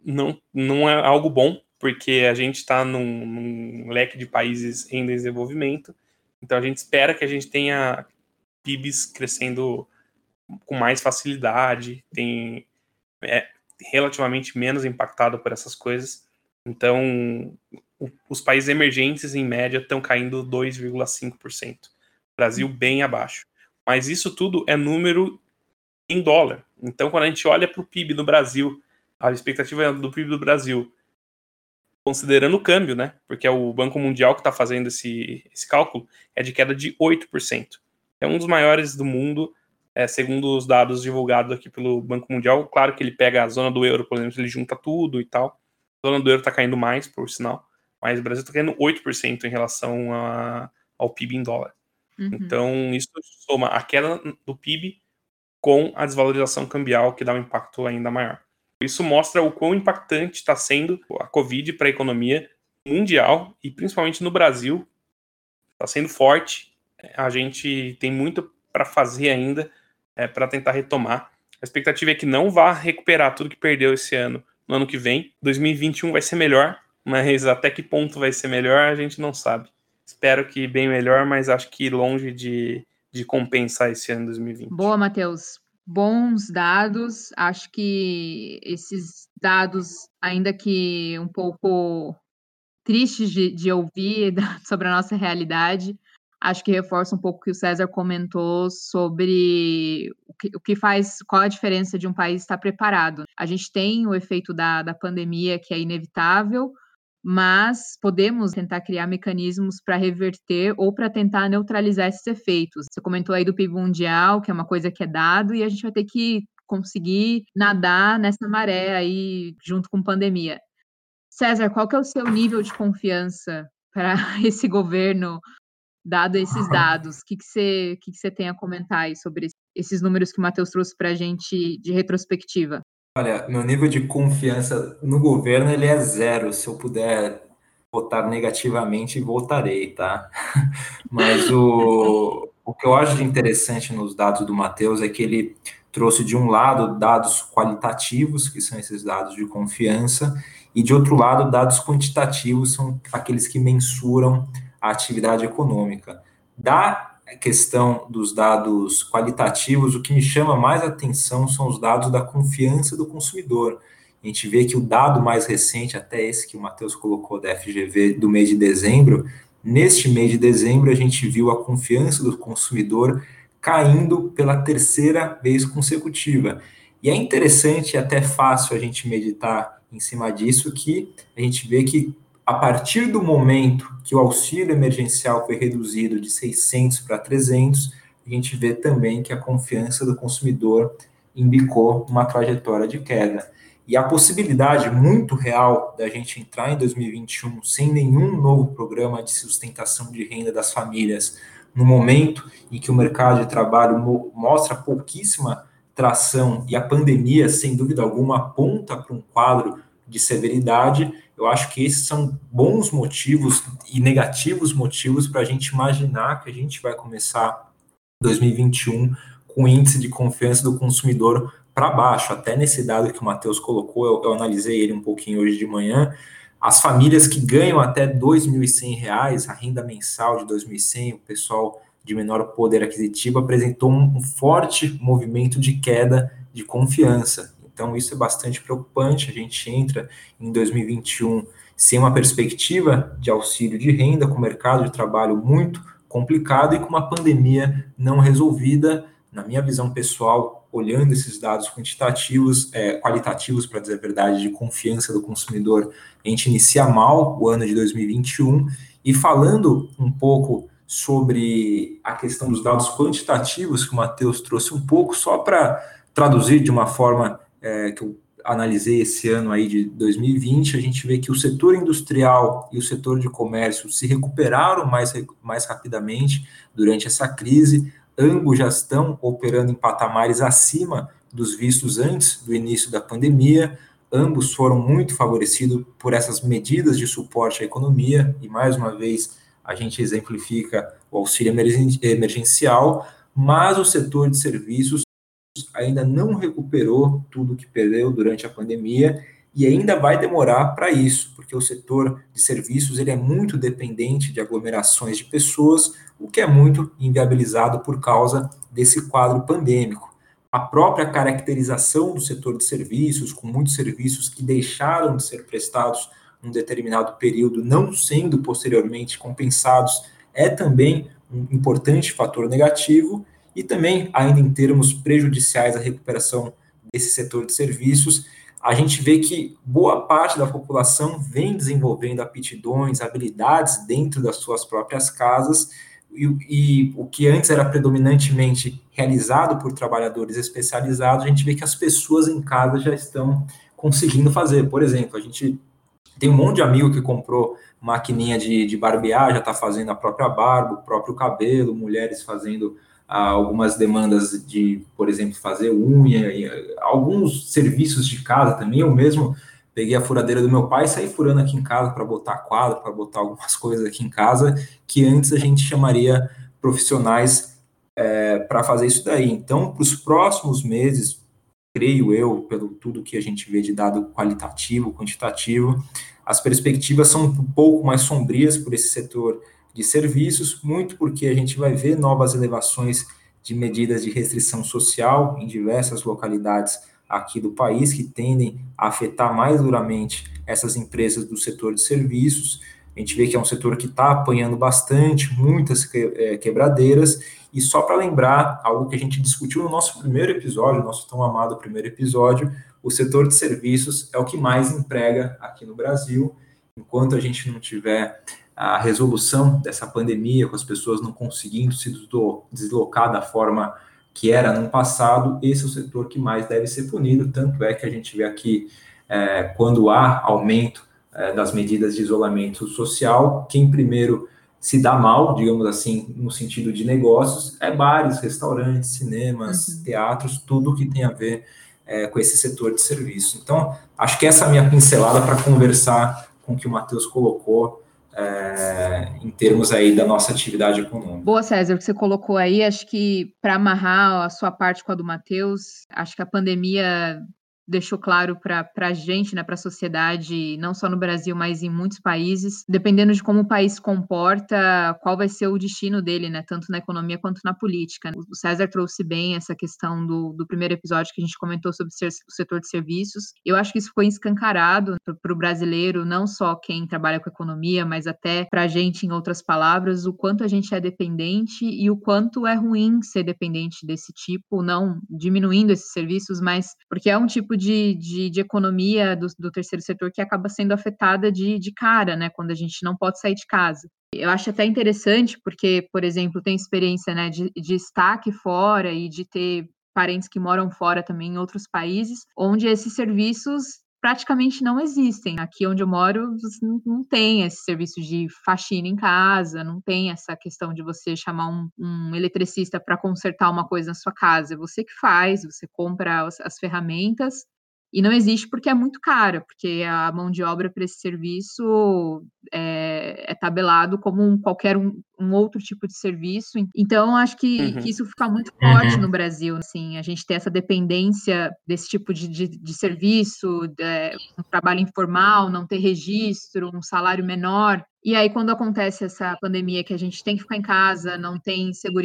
[SPEAKER 3] não, não é algo bom, porque a gente está num, num, leque de países em desenvolvimento, então a gente espera que a gente tenha PIBs crescendo com mais facilidade, tem é, relativamente menos impactado por essas coisas. Então, os países emergentes, em média, estão caindo 2,5%. Brasil bem abaixo. Mas isso tudo é número em dólar. Então, quando a gente olha para o PIB do Brasil, a expectativa do PIB do Brasil, considerando o câmbio, né? Porque é o Banco Mundial que está fazendo esse, esse cálculo, é de queda de 8%. É um dos maiores do mundo, é, segundo os dados divulgados aqui pelo Banco Mundial. Claro que ele pega a zona do euro, por exemplo, ele junta tudo e tal. A zona do euro está caindo mais, por sinal mas o Brasil está caindo 8% em relação a, ao PIB em dólar. Uhum. Então, isso soma a queda do PIB com a desvalorização cambial, que dá um impacto ainda maior. Isso mostra o quão impactante está sendo a Covid para a economia mundial e principalmente no Brasil. Está sendo forte. A gente tem muito para fazer ainda é, para tentar retomar. A expectativa é que não vá recuperar tudo que perdeu esse ano no ano que vem. 2021 vai ser melhor, mas até que ponto vai ser melhor, a gente não sabe. Espero que bem melhor, mas acho que longe de, de compensar esse ano 2020.
[SPEAKER 1] Boa, Matheus. Bons dados. Acho que esses dados, ainda que um pouco tristes de, de ouvir *laughs* sobre a nossa realidade, acho que reforça um pouco o que o César comentou sobre o que, o que, faz, qual a diferença de um país estar preparado. A gente tem o efeito da, da pandemia que é inevitável, mas podemos tentar criar mecanismos para reverter ou para tentar neutralizar esses efeitos. Você comentou aí do PIB mundial, que é uma coisa que é dado, e a gente vai ter que conseguir nadar nessa maré aí junto com pandemia. César, qual que é o seu nível de confiança para *laughs* esse governo, dado esses dados? O que, que, você, que, que você tem a comentar aí sobre esses números que o Matheus trouxe para a gente de retrospectiva?
[SPEAKER 2] Olha, meu nível de confiança no governo ele é zero. Se eu puder votar negativamente, votarei, tá? *laughs* Mas o, o que eu acho de interessante nos dados do Matheus é que ele trouxe de um lado dados qualitativos, que são esses dados de confiança, e de outro lado dados quantitativos, são aqueles que mensuram a atividade econômica. Da questão dos dados qualitativos, o que me chama mais atenção são os dados da confiança do consumidor. a gente vê que o dado mais recente, até esse que o Matheus colocou da FGV do mês de dezembro, neste mês de dezembro a gente viu a confiança do consumidor caindo pela terceira vez consecutiva. E é interessante e até fácil a gente meditar em cima disso que a gente vê que a partir do momento que o auxílio emergencial foi reduzido de 600 para 300, a gente vê também que a confiança do consumidor embicou uma trajetória de queda. E a possibilidade muito real da gente entrar em 2021 sem nenhum novo programa de sustentação de renda das famílias, no momento em que o mercado de trabalho mostra pouquíssima tração e a pandemia, sem dúvida alguma, aponta para um quadro de severidade, eu acho que esses são bons motivos e negativos motivos para a gente imaginar que a gente vai começar 2021 com índice de confiança do consumidor para baixo. Até nesse dado que o Matheus colocou, eu, eu, analisei ele um pouquinho hoje de manhã. As famílias que ganham até R$ 2.100, a renda mensal de R$ 2.100, o pessoal de menor poder aquisitivo apresentou um forte movimento de queda de confiança. Então, isso é bastante preocupante. A gente entra em 2021 sem uma perspectiva de auxílio de renda, com o mercado de trabalho muito complicado e com uma pandemia não resolvida. Na minha visão pessoal, olhando esses dados quantitativos, é, qualitativos, para dizer a verdade, de confiança do consumidor, a gente inicia mal o ano de 2021. E falando um pouco sobre a questão dos dados quantitativos que o Matheus trouxe um pouco, só para traduzir de uma forma é, que eu analisei esse ano aí de 2020, a gente vê que o setor industrial e o setor de comércio se recuperaram mais, mais rapidamente durante essa crise, ambos já estão operando em patamares acima dos vistos antes do início da pandemia, ambos foram muito favorecidos por essas medidas de suporte à economia, e mais uma vez a gente exemplifica o auxílio emergencial, mas o setor de serviços ainda não recuperou tudo que perdeu durante a pandemia e ainda vai demorar para isso, porque o setor de serviços ele é muito dependente de aglomerações de pessoas, o que é muito inviabilizado por causa desse quadro pandêmico. A própria caracterização do setor de serviços, com muitos serviços que deixaram de ser prestados um determinado período, não sendo posteriormente compensados, é também um importante fator negativo, e também, ainda em termos prejudiciais à recuperação desse setor de serviços, a gente vê que boa parte da população vem desenvolvendo aptidões, habilidades dentro das suas próprias casas, e, e, o que antes era predominantemente realizado por trabalhadores especializados, a gente vê que as pessoas em casa já estão conseguindo fazer. Por exemplo, a gente tem um monte de amigo que comprou maquininha de, de barbear, já está fazendo a própria barba, o próprio cabelo, mulheres fazendo algumas demandas de, por exemplo, fazer unha, e, alguns serviços de casa também. Eu mesmo peguei a furadeira do meu pai e saí furando aqui em casa para botar quadro, para botar algumas *laughs* coisas aqui em casa, que antes a gente chamaria profissionais é, para fazer isso daí. Então, para os próximos meses, creio eu, pelo tudo que a gente vê de dado qualitativo, quantitativo, as perspectivas são um pouco mais sombrias por esse setor de serviços, muito porque a gente vai ver novas elevações de medidas de restrição social em diversas localidades aqui do país que tendem a afetar mais duramente essas empresas do setor de serviços. A gente vê que é um setor que está apanhando bastante, muitas é, quebradeiras, e só para lembrar, algo que a gente discutiu no nosso primeiro episódio, nosso tão amado primeiro episódio, o setor de serviços é o que mais emprega aqui no Brasil. Enquanto a gente não tiver a resolução dessa pandemia, com as pessoas não conseguindo se deslocar da forma que era no passado, esse é o setor que mais deve ser punido. Tanto é que a gente vê aqui, é, quando há aumento é, das medidas de isolamento social, quem primeiro se dá mal, digamos assim, no sentido de negócios, é bares, restaurantes, cinemas, uhum. teatros, tudo que tem a ver é, com esse setor de serviço. Então, acho que essa é a minha pincelada para conversar com o que o Matheus colocou é, em termos aí da nossa atividade econômica.
[SPEAKER 1] Boa, César, o que você colocou aí, acho que para amarrar a sua parte com a do Matheus, acho que a pandemia deixou claro para a gente, né, para a sociedade, não só no Brasil, mas em muitos países, dependendo de como o país comporta, qual vai ser o destino dele, né, tanto na economia quanto na política. O César trouxe bem essa questão do, do primeiro episódio que a gente comentou sobre o setor de serviços. Eu acho que isso foi escancarado para o brasileiro, não só quem trabalha com economia, mas até para a gente, em outras palavras, o quanto a gente é dependente e o quanto é ruim ser dependente desse tipo, não diminuindo esses serviços, mas porque é um tipo de, de, de economia do, do, terceiro setor que acaba sendo afetada de, de cara, né, quando a gente não pode sair de casa. Eu acho até interessante, porque, por exemplo, tem experiência né, de, de estar aqui fora e de ter parentes que moram fora também em outros países, onde esses serviços praticamente não existem. Aqui onde eu moro, não tem esse serviço de faxina em casa, não tem essa questão de você chamar um, um eletricista para consertar uma coisa na sua casa. É você que faz, você compra as, as ferramentas e não existe porque é muito caro, porque a mão de obra para esse serviço é, é tabelado como um, qualquer um, um, outro tipo de serviço. Então, acho que, uhum. que isso fica muito forte uhum. no Brasil. Assim, a gente tem essa dependência desse tipo de, de, de serviço, de, um trabalho informal, não ter registro, um salário menor. E aí, quando acontece essa pandemia que a gente tem que ficar em casa, não tem segurança,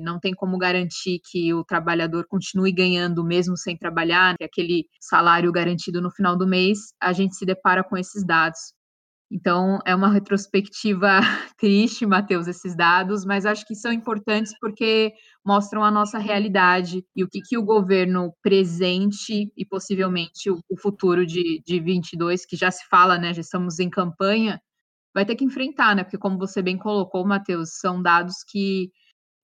[SPEAKER 1] não tem como garantir que o trabalhador continue ganhando mesmo sem trabalhar, que é aquele salário garantido no final do mês, a gente se depara com esses dados. Então, é uma retrospectiva *laughs* triste, Matheus, esses dados, mas acho que são importantes porque mostram a nossa realidade e o que, que o governo presente e possivelmente o, o futuro de, de 22, que já se fala, né, já estamos em campanha, vai ter que enfrentar, né? Porque, como você bem colocou, Matheus, são dados que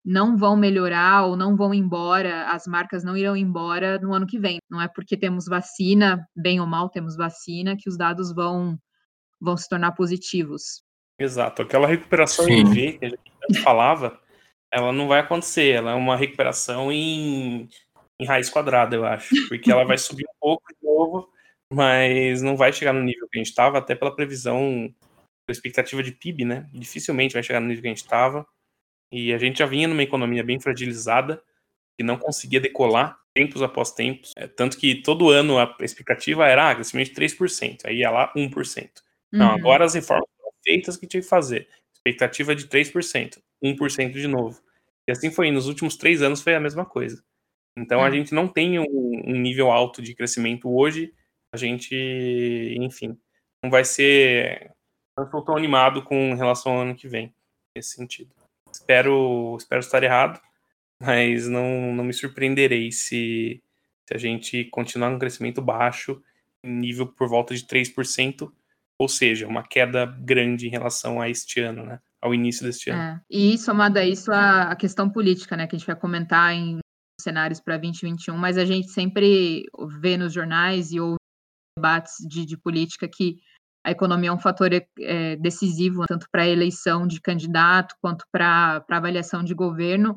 [SPEAKER 1] não vão melhorar ou não vão embora, as marcas não irão embora no ano que vem. Não é porque temos vacina, bem ou mal temos vacina, que os dados vão, vão se tornar positivos.
[SPEAKER 3] Exato. Aquela recuperação Sim. em V que a gente falava, ela não vai acontecer. Ela é uma recuperação em, em raiz quadrada, eu acho. Porque ela vai subir um pouco de novo, mas não vai chegar no nível que a gente estava, até pela previsão expectativa de PIB, né? Dificilmente vai chegar no nível que a gente estava. E a gente já vinha numa economia bem fragilizada, que não conseguia decolar tempos após tempos. É, tanto que todo ano a expectativa era ah, crescimento de 3%, aí ia lá 1%. Não, uhum. agora as reformas foram feitas que tinha que fazer. Expectativa de 3%, 1% de novo. E assim foi, nos últimos três anos foi a mesma coisa. Então uhum. a gente não tem um, um nível alto de crescimento hoje, a gente, enfim, não vai ser não estou tão animado com relação ao ano que vem, nesse sentido. Espero, espero estar errado, mas não, não me surpreenderei se, se a gente continuar num crescimento baixo, nível por volta de 3%, ou seja, uma queda grande em relação a este ano, né? Ao início deste ano.
[SPEAKER 1] É. E somado a isso, a, a questão política, né? Que a gente vai comentar em cenários para 2021, mas a gente sempre vê nos jornais e ouve debates de, de política que a economia é um fator é, decisivo, tanto para a eleição de candidato quanto para avaliação de governo.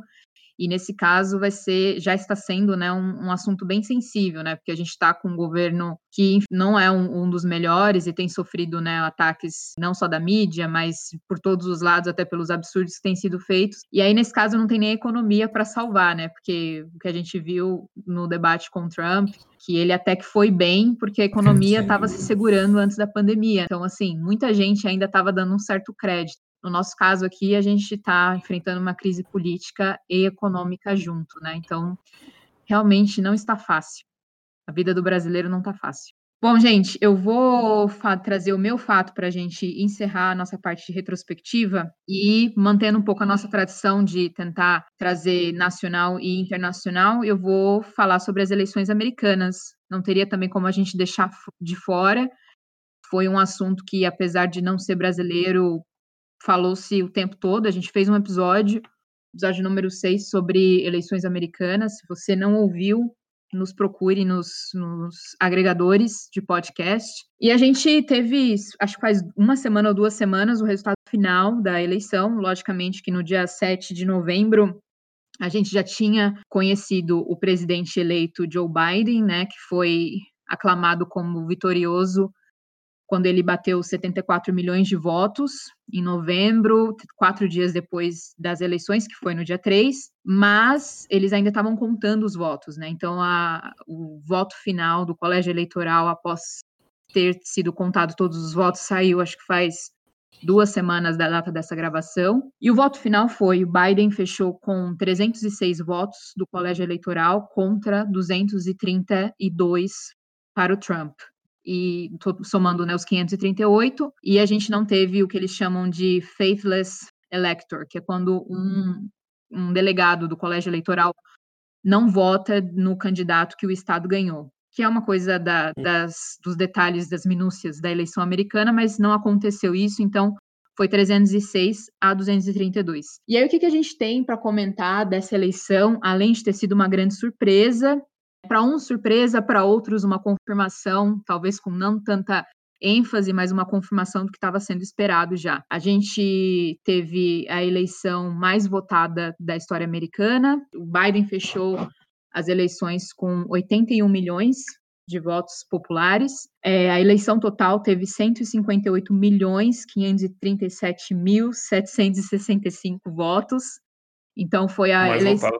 [SPEAKER 1] E nesse caso vai ser, já está sendo né, um, um assunto bem sensível, né? Porque a gente está com um governo que não é um, um, dos melhores e tem sofrido né, ataques não só da mídia, mas por todos os lados, até pelos absurdos que têm sido feitos. E aí, nesse caso, não tem nem economia para salvar, né? Porque o que a gente viu no debate com Trump que ele até que foi bem, porque a economia estava se segurando antes da pandemia. Então, assim, muita gente ainda estava dando um certo crédito. No nosso caso aqui, a gente está enfrentando uma crise política e econômica junto, né? Então, realmente não está fácil. A vida do brasileiro não está fácil. Bom, gente, eu vou trazer o meu fato para a gente encerrar a nossa parte de retrospectiva e mantendo um pouco a nossa tradição de tentar trazer nacional e internacional, eu vou falar sobre as eleições americanas. Não teria também como a gente deixar de fora. Foi um assunto que, apesar de não ser brasileiro, falou-se o tempo todo. A gente fez um episódio, episódio número 6, sobre eleições americanas. Se você não ouviu, nos procure nos, nos, agregadores de podcast. E a gente teve, acho que faz uma semana ou duas semanas, o resultado final da eleição. Logicamente que no dia 7 de novembro a gente já tinha conhecido o presidente eleito Joe Biden, né, que foi aclamado como vitorioso quando ele bateu 74 milhões de votos em novembro, quatro dias depois das eleições, que foi no dia 3, mas eles ainda estavam contando os votos, né? Então, a, o voto final do colégio eleitoral, após ter sido contado todos os votos, saiu, acho que faz duas semanas da data dessa gravação. E o voto final foi: o Biden fechou com 306 votos do colégio eleitoral contra 232 para o Trump e somando né, os 538, e a gente não teve o que eles chamam de faithless elector, que é quando um, um delegado do colégio eleitoral não vota no candidato que o Estado ganhou, que é uma coisa da, das, dos detalhes, das minúcias da eleição americana, mas não aconteceu isso, então foi 306 a 232. E aí, o que, que a gente tem para comentar dessa eleição, além de ter sido uma grande surpresa, para uns, surpresa, para outros, uma confirmação, talvez com não tanta ênfase, mas uma confirmação do que estava sendo esperado já. A gente teve a eleição mais votada da história americana. O Biden fechou as eleições com 81 milhões de votos populares. É, a eleição total teve 158 milhões 537 mil 765 votos. Então foi a eleição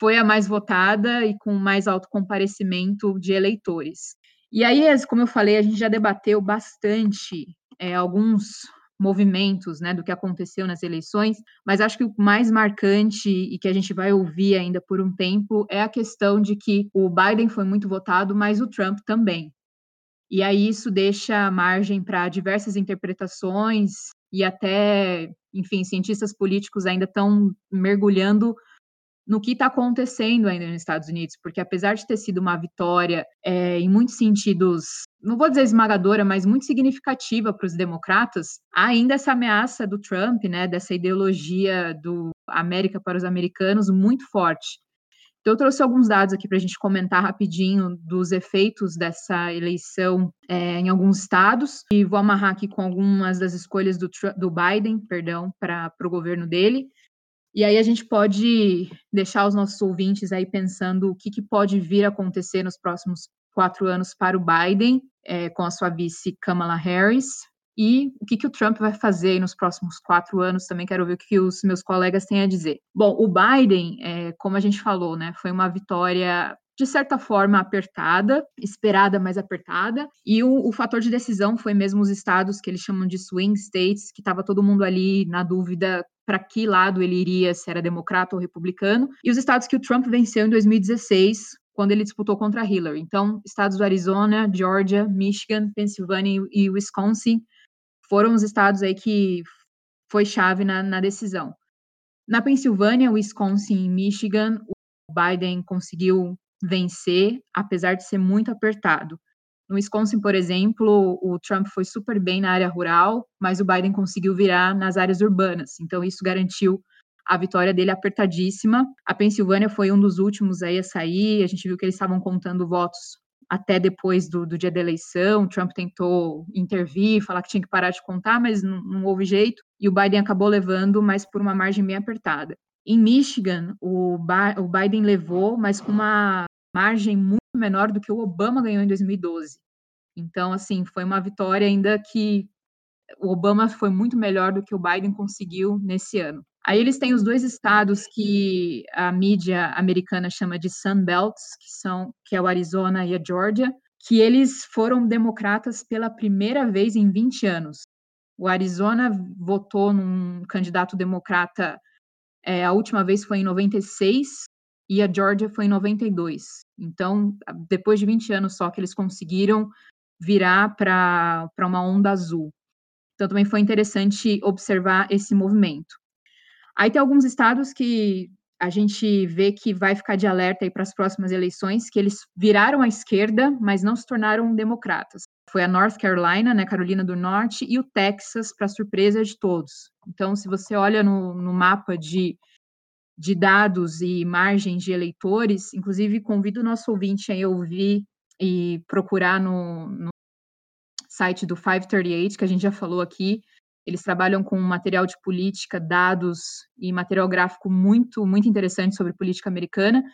[SPEAKER 1] foi a mais votada e com mais alto comparecimento de eleitores. E aí, como eu falei, a gente já debateu bastante é, alguns movimentos né, do que aconteceu nas eleições, mas acho que o mais marcante e que a gente vai ouvir ainda por um tempo é a questão de que o Biden foi muito votado, mas o Trump também. E aí isso deixa margem para diversas interpretações e até, enfim, cientistas políticos ainda estão mergulhando no que está acontecendo ainda nos Estados Unidos, porque apesar de ter sido uma vitória é, em muitos sentidos, não vou dizer esmagadora, mas muito significativa para os democratas, ainda essa ameaça do Trump, né, dessa ideologia do América para os americanos muito forte. Então, eu trouxe alguns dados aqui para a gente comentar rapidinho dos efeitos dessa eleição é, em alguns estados, e vou amarrar aqui com algumas das escolhas do, do Biden, perdão, para o governo dele. E aí a gente pode deixar os nossos ouvintes aí pensando o que, que pode vir a acontecer nos próximos quatro anos para o Biden, é, com a sua vice Kamala Harris, e o que, que o Trump vai fazer nos próximos quatro anos. Também quero ver o que os meus colegas têm a dizer. Bom, o Biden, é, como a gente falou, né, foi uma vitória de certa forma apertada, esperada, mas apertada. E o, o, fator de decisão foi mesmo os estados que eles chamam de swing states, que estava todo mundo ali na dúvida para que lado ele iria, se era democrata ou republicano, e os estados que o Trump venceu em 2016, quando ele disputou contra Hillary. Então, estados do Arizona, Georgia, Michigan, Pensilvânia e Wisconsin foram os estados aí que foi chave na, na decisão. Na Pensilvânia, Wisconsin e Michigan, o Biden conseguiu vencer, apesar de ser muito apertado. No Wisconsin, por exemplo, o Trump foi super bem na área rural, mas o Biden conseguiu virar nas áreas urbanas. Então, isso garantiu a vitória dele apertadíssima. A Pensilvânia foi um dos últimos aí a sair. A gente viu que eles estavam contando votos até depois do, do dia da eleição. Trump tentou intervir, falar que tinha que parar de contar, mas não, não houve jeito. E o Biden acabou levando, mas por uma margem bem apertada. Em Michigan, o, ba o Biden levou, mas com uma margem muito menor do que o Obama ganhou em 2012. Então, assim, foi uma vitória ainda que o Obama foi muito melhor do que o Biden conseguiu nesse ano. Aí eles têm os dois estados que a mídia americana chama de Sun Belts, que são que é o Arizona e a Georgia, que eles foram democratas pela primeira vez em 20 anos. O Arizona votou num candidato democrata é, a última vez foi em 96, e a Georgia foi em 92. Então, depois de 20 anos só que eles conseguiram virar para uma onda azul. Então, também foi interessante observar esse movimento. Aí tem alguns estados que a gente vê que vai ficar de alerta para as próximas eleições, que eles viraram à esquerda, mas não se tornaram democratas. Foi a North Carolina, né, Carolina do Norte, e o Texas, para surpresa de todos. Então, se você olha no, no mapa de de dados e margens de eleitores, inclusive convido o nosso ouvinte a ouvir e procurar no, no site do 538, que a gente já falou aqui. Eles trabalham com material de política, dados e material gráfico muito, muito interessante sobre política americana.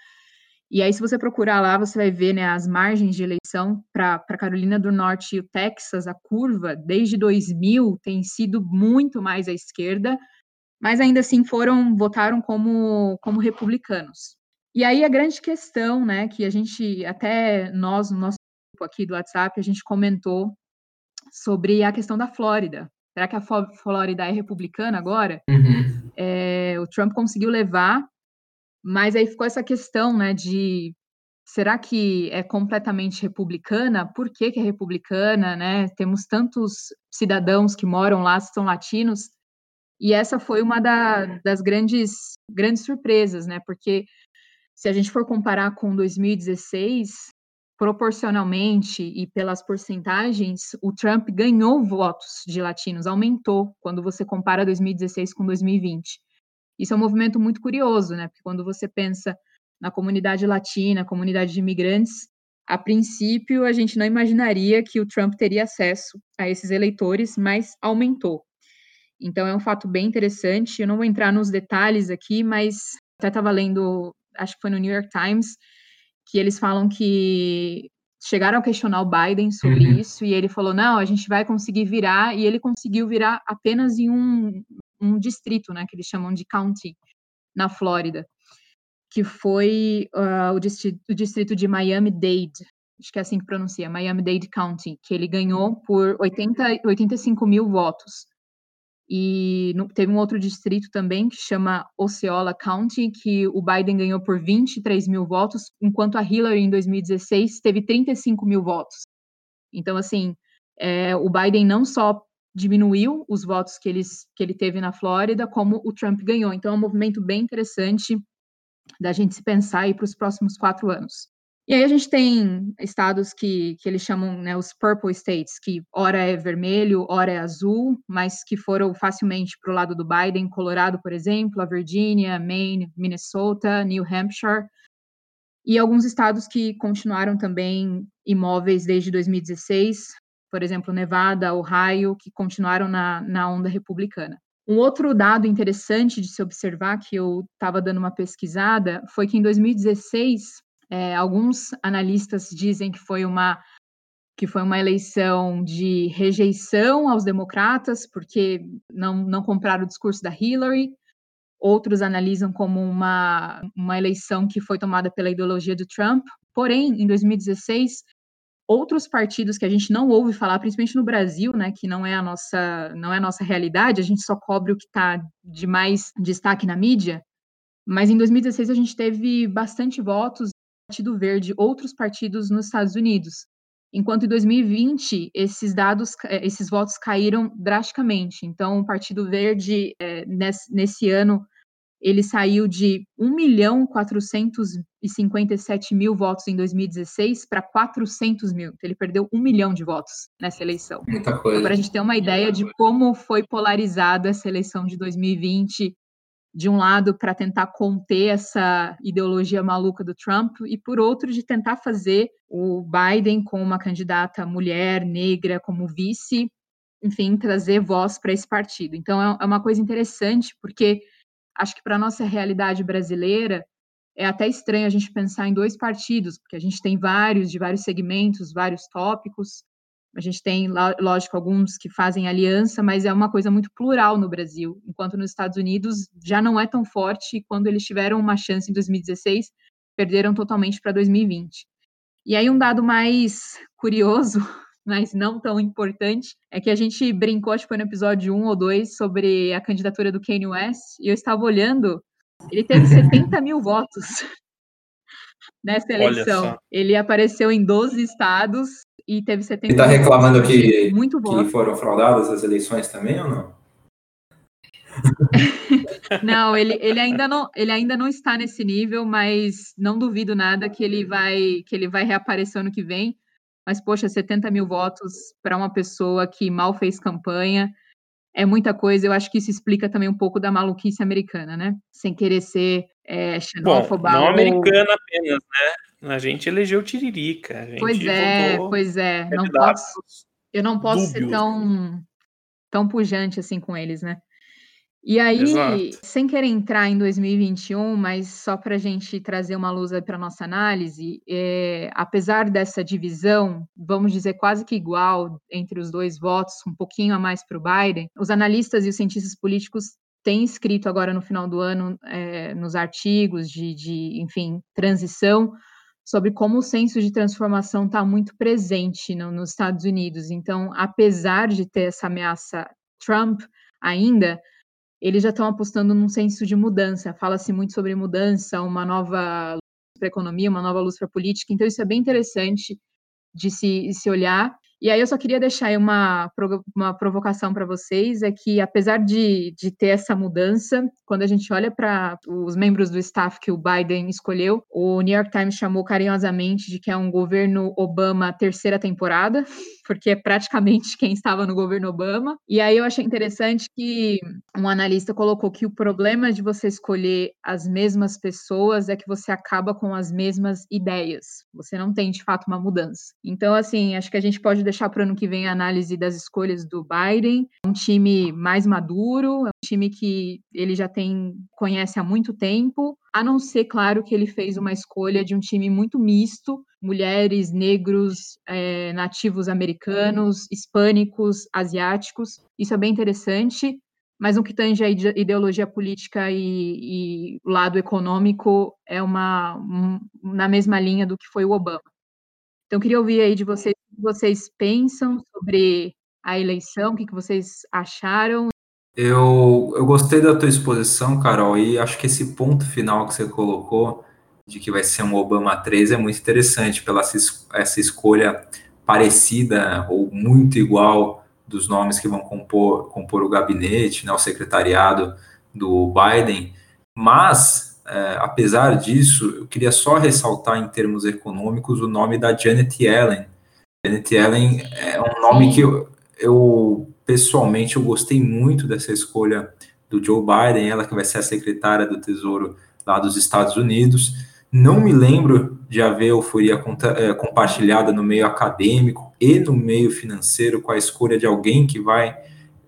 [SPEAKER 1] E aí, se você procurar lá, você vai ver né, as margens de eleição para Carolina do Norte e o Texas, a curva, desde 2000, tem sido muito mais à esquerda, mas ainda assim foram, votaram como, como republicanos. E aí a grande questão, né, que a gente, até nós, no nosso grupo aqui do WhatsApp, a gente comentou sobre a questão da Flórida. Será que a Flórida é republicana agora? Uhum. É, o Trump conseguiu levar mas aí ficou essa questão, né, de será que é completamente republicana? Por que, que é republicana, né? Temos tantos cidadãos que moram lá, são latinos, e essa foi uma da, das grandes, grandes surpresas, né? Porque se a gente for comparar com 2016, proporcionalmente e pelas porcentagens, o Trump ganhou votos de latinos, aumentou quando você compara 2016 com 2020. Isso é um movimento muito curioso, né? Porque quando você pensa na comunidade latina, comunidade de imigrantes, a princípio a gente não imaginaria que o Trump teria acesso a esses eleitores, mas aumentou. Então é um fato bem interessante. Eu não vou entrar nos detalhes aqui, mas até estava lendo, acho que foi no New York Times, que eles falam que chegaram a questionar o Biden sobre uhum. isso e ele falou: não, a gente vai conseguir virar, e ele conseguiu virar apenas em um, um distrito, né, que eles chamam de county, na Flórida, que foi uh, o, distrito, o, distrito, de Miami-Dade, acho que é assim que pronuncia, Miami-Dade County, que ele ganhou por 80, 85 mil votos. E no, teve um outro distrito também que chama Osceola County, que o Biden ganhou por 23 mil votos, enquanto a Hillary em 2016 teve 35 mil votos. Então, assim, é, o Biden não só diminuiu os votos que, eles, que ele teve na Flórida, como o Trump ganhou. Então, é um movimento bem interessante da gente se pensar aí para os próximos quatro anos. E aí a gente tem estados que, que eles chamam né, os purple states, que ora é vermelho, ora é azul, mas que foram facilmente para o lado do Biden, Colorado, por exemplo, a Virgínia, Maine, Minnesota, New Hampshire, e alguns estados que continuaram também imóveis desde 2016, por exemplo, Nevada, Ohio, que continuaram na, na onda republicana. Um outro dado interessante de se observar, que eu estava dando uma pesquisada, foi que em 2016, é, alguns analistas dizem que foi uma que foi uma eleição de rejeição aos democratas, porque não, não compraram o discurso da Hillary. Outros analisam como uma, uma eleição que foi tomada pela ideologia do Trump. Porém, em 2016, outros partidos que a gente não ouve falar, principalmente no Brasil, né, que não é a nossa, não é a nossa realidade, a gente só cobre o que está de mais destaque na mídia. Mas em 2016 a gente teve bastante votos Partido Verde, outros partidos nos Estados Unidos. Enquanto em 2020 esses dados, eh, esses votos caíram drasticamente. Então, o Partido Verde é, nesse, nesse ano ele saiu de 1 milhão 457 mil votos em 2016 para 400 mil. Então, ele perdeu um milhão de votos nessa eleição.
[SPEAKER 2] Muita coisa. Então,
[SPEAKER 1] para a gente ter uma ideia de como foi polarizada essa eleição de 2020, de um lado, para tentar conter essa ideologia maluca do Trump, e por outro, de tentar fazer o Biden com uma candidata mulher, negra, como vice, enfim, trazer voz para esse partido. Então, é, é uma coisa interessante, porque acho que para nossa realidade brasileira é até estranho a gente pensar em dois partidos, porque a gente tem vários, de vários segmentos, vários tópicos. A gente tem, lógico, alguns que fazem aliança, mas é uma coisa muito plural no Brasil, enquanto nos Estados Unidos já não é tão forte. E quando eles tiveram uma chance em 2016, perderam totalmente para 2020. E aí, um dado mais curioso *laughs* mas não tão importante, é que a gente brincou, acho que foi no episódio 1 ou 2, sobre a candidatura do Kanye West, e eu estava olhando, ele teve 70 mil votos *laughs* nessa eleição. Ele apareceu em 12 estados e teve 70
[SPEAKER 2] Ele está reclamando que, muito que foram fraudadas as eleições também ou não? *laughs*
[SPEAKER 1] não, ele, ele, ainda não, ele ainda não está nesse nível, mas não duvido nada que ele vai que ele vai reaparecer ano que vem. Mas, poxa, 70 mil votos para uma pessoa que mal fez campanha é muita coisa. Eu acho que isso explica também um pouco da maluquice americana, né? Sem querer ser é, xenófoba.
[SPEAKER 3] Bom, não ou... americana apenas, né? A gente elegeu Tiririca.
[SPEAKER 1] pois é, pois é. Não posso, eu não posso dúbios. ser tão, tão pujante assim com eles, né? E aí, Exato. sem querer entrar em 2021, mas só para a gente trazer uma luz para nossa análise, é, apesar dessa divisão, vamos dizer quase que igual entre os dois votos, um pouquinho a mais para o Biden, os analistas e os cientistas políticos têm escrito agora no final do ano, é, nos artigos de, de, enfim, transição, sobre como o senso de transformação está muito presente no, nos Estados Unidos. Então, apesar de ter essa ameaça Trump ainda, eles já estão apostando num senso de mudança. Fala-se muito sobre mudança, uma nova luz para a economia, uma nova luz para a política. Então, isso é bem interessante de se, se olhar. E aí eu só queria deixar uma, uma provocação para vocês, é que apesar de, de ter essa mudança, quando a gente olha para os membros do staff que o Biden escolheu, o New York Times chamou carinhosamente de que é um governo Obama terceira temporada, porque é praticamente *laughs* quem estava no governo Obama. E aí eu achei interessante que um analista colocou que o problema de você escolher as mesmas pessoas é que você acaba com as mesmas ideias. Você não tem, de fato, uma mudança. Então, assim, acho que a gente pode deixar para o ano que vem a análise das escolhas do Biden. Um time mais maduro, é um time que ele já tem, conhece há muito tempo, a não ser, claro, que ele fez uma escolha de um time muito misto, mulheres, negros, é, nativos americanos, hispânicos, asiáticos. Isso é bem interessante, mas no que tange a ideologia política e, o lado econômico é uma um, na mesma linha do que foi o Obama. Então, queria ouvir aí de vocês o que vocês pensam sobre a eleição, o que, que vocês acharam
[SPEAKER 2] eu, eu gostei da tua exposição, Carol, e acho que esse ponto final que você colocou, de que vai ser um Obama 3, é muito interessante, pela essa escolha parecida ou muito igual dos nomes que vão compor, compor o gabinete, né, o secretariado do Biden. Mas, é, apesar disso, eu queria só ressaltar em termos econômicos o nome da Janet Yellen. Janet Yellen é um nome que eu, eu pessoalmente, eu gostei muito dessa escolha do Joe Biden, ela que vai ser a secretária do Tesouro lá dos Estados Unidos. Não me lembro de haver euforia é, compartilhada no meio acadêmico e no meio financeiro com a escolha de alguém que vai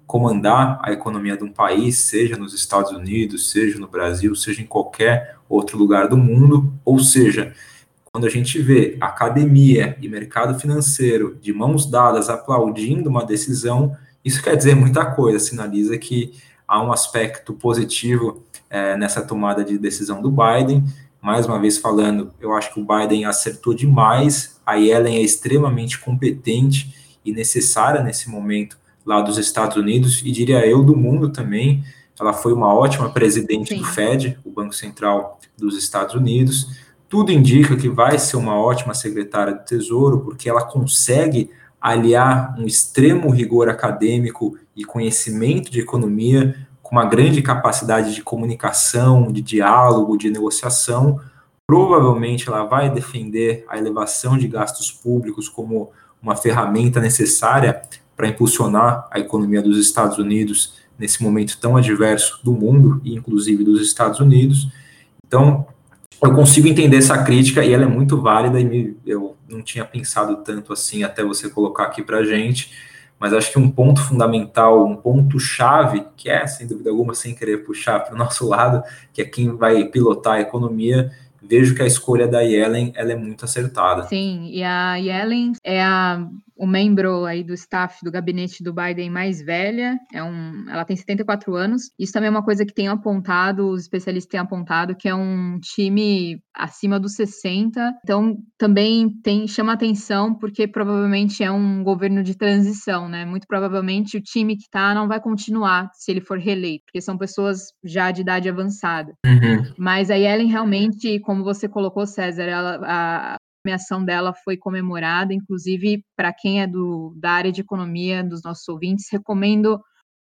[SPEAKER 2] comandar a economia de um país, seja nos Estados Unidos, seja no Brasil, seja em qualquer outro lugar do mundo. Ou seja, quando a gente vê academia e mercado financeiro de mãos dadas aplaudindo uma decisão, isso quer dizer muita coisa, sinaliza que há um aspecto positivo é, nessa tomada de decisão do Biden. Mais uma vez falando, eu acho que o Biden acertou demais, a Yellen é extremamente competente e necessária nesse momento lá dos Estados Unidos e diria eu do mundo também. Ela foi uma ótima presidente Sim. do Fed, o Banco Central dos Estados Unidos. Tudo indica que vai ser uma ótima secretária do Tesouro, porque ela consegue aliar um extremo rigor acadêmico e conhecimento de economia com uma grande capacidade de comunicação, de diálogo, de negociação, provavelmente ela vai defender a elevação de gastos públicos como uma ferramenta necessária para impulsionar a economia dos Estados Unidos nesse momento tão adverso do mundo e inclusive dos Estados Unidos. Então, eu consigo entender essa crítica e ela é muito válida e eu não tinha pensado tanto assim até você colocar aqui para gente, mas acho que um ponto fundamental, um ponto chave, que é sem dúvida alguma sem querer puxar para o nosso *laughs* lado, que é quem vai pilotar a economia, vejo que a escolha da Yellen ela é muito acertada.
[SPEAKER 1] Sim, e a Yellen é a o membro aí do staff do gabinete do Biden mais velha, é um, ela tem 74 anos. Isso também é uma coisa que tem apontado, os especialistas têm apontado, que é um time acima dos 60. Então, também tem chama atenção porque provavelmente é um governo de transição, né? Muito provavelmente o time que está não vai continuar se ele for reeleito, porque são pessoas já de idade avançada. Uhum. Mas a Ellen realmente, como você colocou, César, ela, a, nomeação dela foi comemorada, inclusive para quem é do, da área de economia dos nossos ouvintes, recomendo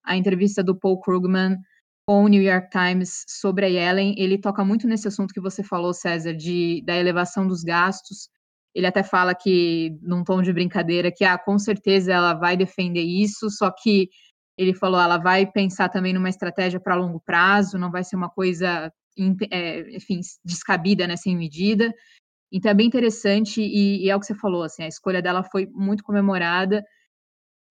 [SPEAKER 1] a entrevista do Paul Krugman com o New York Times sobre a Yellen. Ele toca muito nesse assunto que você falou, César, de, da elevação dos gastos. Ele até fala que, num tom de brincadeira, que ah, com certeza ela vai defender isso, só que ele falou, ela vai pensar também numa estratégia para longo prazo, não vai ser uma coisa, é, enfim, descabida, né, sem medida. Então é bem interessante e, e, é o que você falou, assim, a escolha dela foi muito comemorada.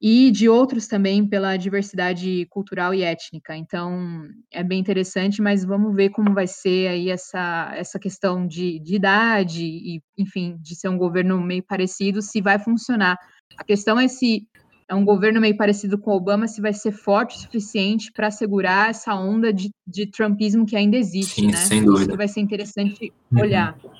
[SPEAKER 1] e de outros também pela diversidade cultural e étnica. Então, é bem interessante, mas vamos ver como vai ser aí essa, essa questão de, de idade e, enfim, de ser um governo meio parecido, se vai funcionar. A questão é se é um governo meio parecido com o Obama, se vai ser forte o suficiente para segurar essa onda de, de trumpismo que ainda existe,
[SPEAKER 2] Sim,
[SPEAKER 1] né?
[SPEAKER 2] sem dúvida.
[SPEAKER 1] Isso vai ser interessante
[SPEAKER 2] Uhum.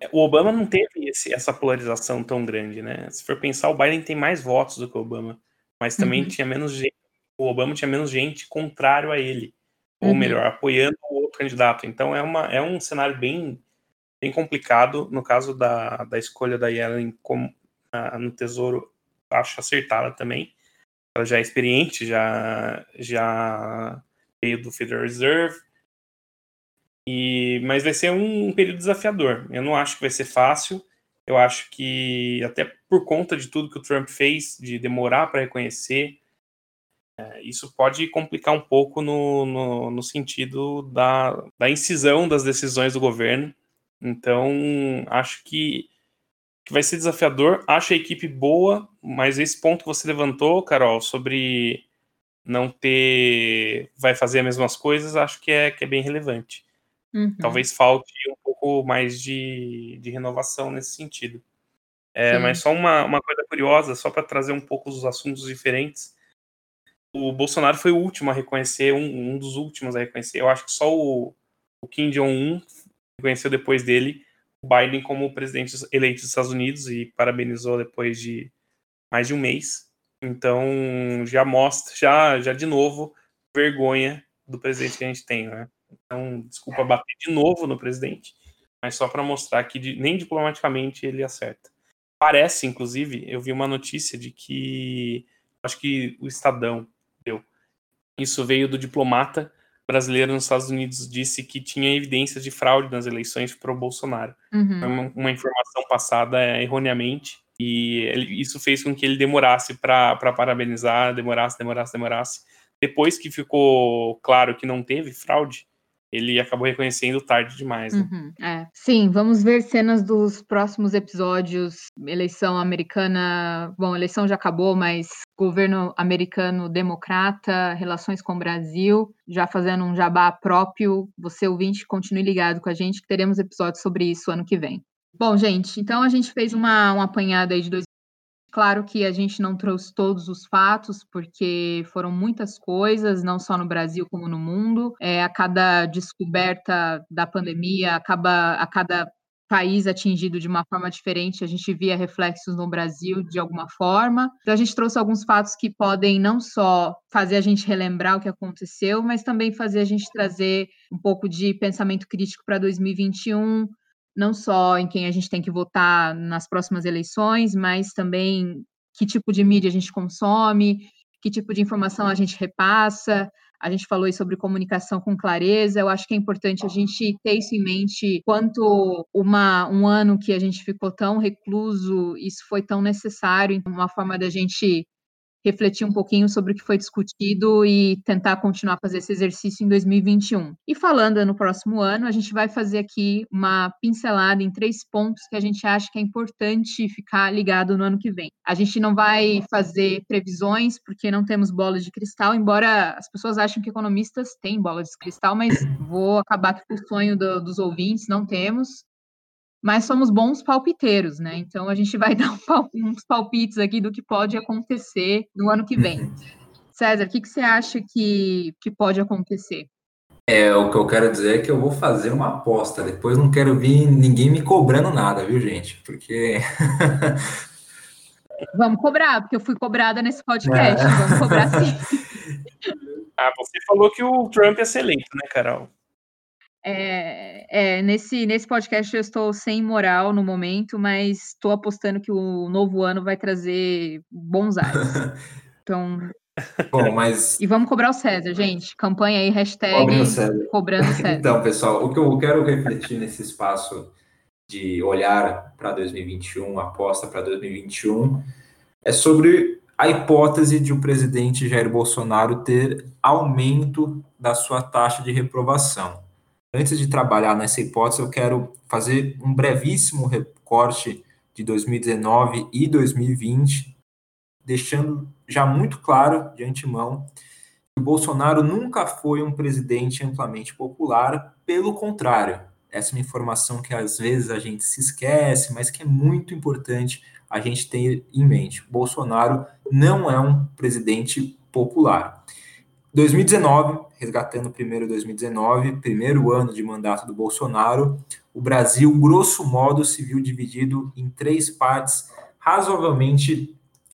[SPEAKER 1] Olhar.
[SPEAKER 3] O Obama não teve esse- essa polarização tão grande, né? Se for pensar, o Biden tem mais votos do que o Obama, mas também
[SPEAKER 1] Uhum.
[SPEAKER 3] tinha menos gente. O Obama tinha menos gente contrário a ele, ou
[SPEAKER 1] Uhum.
[SPEAKER 3] melhor, apoiando o outro candidato. Então é, uma, é um cenário bem, bem complicado. No caso da, da escolha da Yellen como, ah, no Tesouro, acho acertada também. Ela já é experiente, já, já veio do Federal Reserve. E, mas vai ser um período desafiador. Eu não acho que vai ser fácil. Eu acho que, até por conta de tudo que o Trump fez, de demorar para reconhecer, é, isso pode complicar um pouco no, no, no sentido da, da incisão das decisões do governo. Então, acho que, que vai ser desafiador. Acho a equipe boa, mas esse ponto que você levantou, Carol, sobre não ter. vai fazer as mesmas coisas, acho que é, que é bem relevante.
[SPEAKER 1] Uhum.
[SPEAKER 3] Talvez falte um pouco mais de, de renovação nesse sentido. É, mas só uma, uma coisa curiosa, só para trazer um pouco os assuntos diferentes. O Bolsonaro foi o último a reconhecer, um, um dos últimos a reconhecer. Eu acho que só o, o Kim Jong-un reconheceu depois dele o Biden como presidente eleito dos Estados Unidos e parabenizou depois de mais de um mês. Então já mostra, já, já de novo, vergonha do presidente que a gente tem, né? Então, desculpa bater de novo no presidente, mas só para mostrar que de- nem diplomaticamente ele acerta. Parece, inclusive, eu vi uma notícia de que acho que o Estadão deu. Isso veio do diplomata brasileiro nos Estados Unidos disse que tinha evidências de fraude nas eleições para o Bolsonaro.
[SPEAKER 1] Uhum.
[SPEAKER 3] Uma, uma informação passada é, erroneamente e ele- isso fez com que ele demorasse para parabenizar, demorasse, demorasse, demorasse. Depois que ficou claro que não teve fraude, ele acabou reconhecendo tarde demais. Né?
[SPEAKER 1] Uhum, é. Sim, vamos ver cenas dos próximos episódios. Eleição americana. Bom, eleição já acabou, mas governo americano democrata, relações com o Brasil, já fazendo um jabá próprio. Você, ouvinte, continue ligado com a gente, que teremos episódios sobre isso ano que vem. Bom, gente, então a gente fez uma, um apanhado aí de dois. Claro que a gente não trouxe todos os fatos, porque foram muitas coisas, não só no Brasil como no mundo. É, a cada descoberta da pandemia, acaba, a cada país atingido de uma forma diferente, a gente via reflexos no Brasil de alguma forma. Então, a gente trouxe alguns fatos que podem não só fazer a gente relembrar o que aconteceu, mas também fazer a gente trazer um pouco de pensamento crítico para 2021, não só em quem a gente tem que votar nas próximas eleições, mas também que tipo de mídia a gente consome, que tipo de informação a gente repassa. A gente falou sobre comunicação com clareza. Eu acho que é importante a gente ter isso em mente. Quanto uma, um ano que a gente ficou tão recluso, isso foi tão necessário. Então, uma forma da gente refletir um pouquinho sobre o que foi discutido e tentar continuar a fazer esse exercício em 2021. E falando no próximo ano, a gente vai fazer aqui uma pincelada em três pontos que a gente acha que é importante ficar ligado no ano que vem. A gente não vai fazer previsões porque não temos bola de cristal, embora as pessoas achem que economistas têm bola de cristal, mas vou acabar com o sonho do, dos ouvintes, não temos mas somos bons palpiteiros, né? Então a gente vai *laughs* dar um pal uns palpites aqui do que pode acontecer no ano que vem. *laughs* César, o que, que você acha que, que pode acontecer?
[SPEAKER 2] É, o que eu quero dizer é que eu vou fazer uma aposta. Depois não quero vir ninguém me cobrando nada, viu, gente? Porque. *laughs*
[SPEAKER 1] Vamos cobrar, porque eu fui cobrada nesse podcast. É. Vamos cobrar sim.
[SPEAKER 3] Ah, você falou que o Trump é excelente, né, Carol?
[SPEAKER 1] É, é, nesse, nesse podcast eu estou sem moral no momento, mas estou apostando que o novo ano vai trazer bons ares. *laughs* Então.
[SPEAKER 2] Bom, mas.
[SPEAKER 1] E vamos cobrar o César, gente. Campanha aí, hashtag
[SPEAKER 2] o César.
[SPEAKER 1] cobrando o *laughs* César.
[SPEAKER 2] Então, pessoal, o que eu quero refletir nesse espaço de olhar para 2021, aposta para 2021, é sobre a hipótese de o presidente Jair Bolsonaro ter aumento da sua taxa de reprovação. Antes de trabalhar nessa hipótese, eu quero fazer um brevíssimo recorte de 2019 e 2020 deixando já muito claro de antemão que o Bolsonaro nunca foi um presidente amplamente popular, pelo contrário. Essa é uma informação que às vezes a gente se esquece, mas que é muito importante a gente ter em mente. Bolsonaro não é um presidente popular. 2019, resgatando primeiro 2019, primeiro ano de mandato do Bolsonaro, o Brasil, grosso modo, se viu dividido em três partes razoavelmente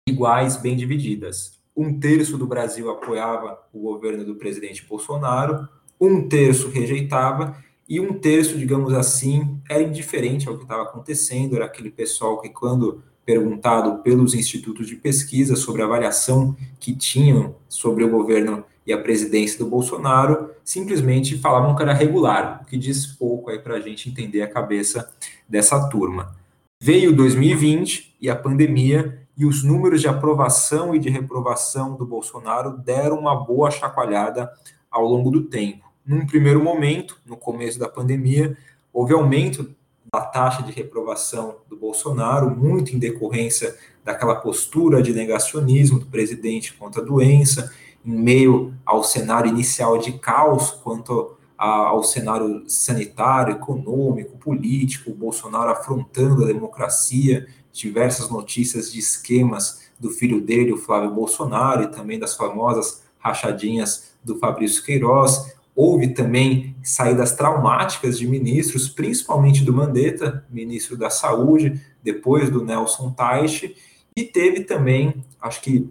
[SPEAKER 2] iguais, bem divididas. Um terço do Brasil apoiava o governo do presidente Bolsonaro, um terço rejeitava e um terço, digamos assim, era indiferente ao que estava acontecendo, era aquele pessoal que, quando perguntado pelos institutos de pesquisa sobre a avaliação que tinham sobre o governo e a presidência do Bolsonaro, simplesmente falavam que era regular, o que diz pouco aí para a gente entender a cabeça dessa turma. Veio 2020 e a pandemia, e os números de aprovação e de reprovação do Bolsonaro deram uma boa chacoalhada ao longo do tempo. Num primeiro momento, no começo da pandemia, houve aumento da taxa de reprovação do Bolsonaro, muito em decorrência daquela postura de negacionismo do presidente contra a doença, em meio ao cenário inicial de caos quanto ao cenário sanitário, econômico, político, Bolsonaro afrontando a democracia, diversas notícias de esquemas do filho dele, o Flávio Bolsonaro, e também das famosas rachadinhas do Fabrício Queiroz. Houve também saídas traumáticas de ministros, principalmente do Mandetta, ministro da Saúde, depois do Nelson Teich, e teve também, acho que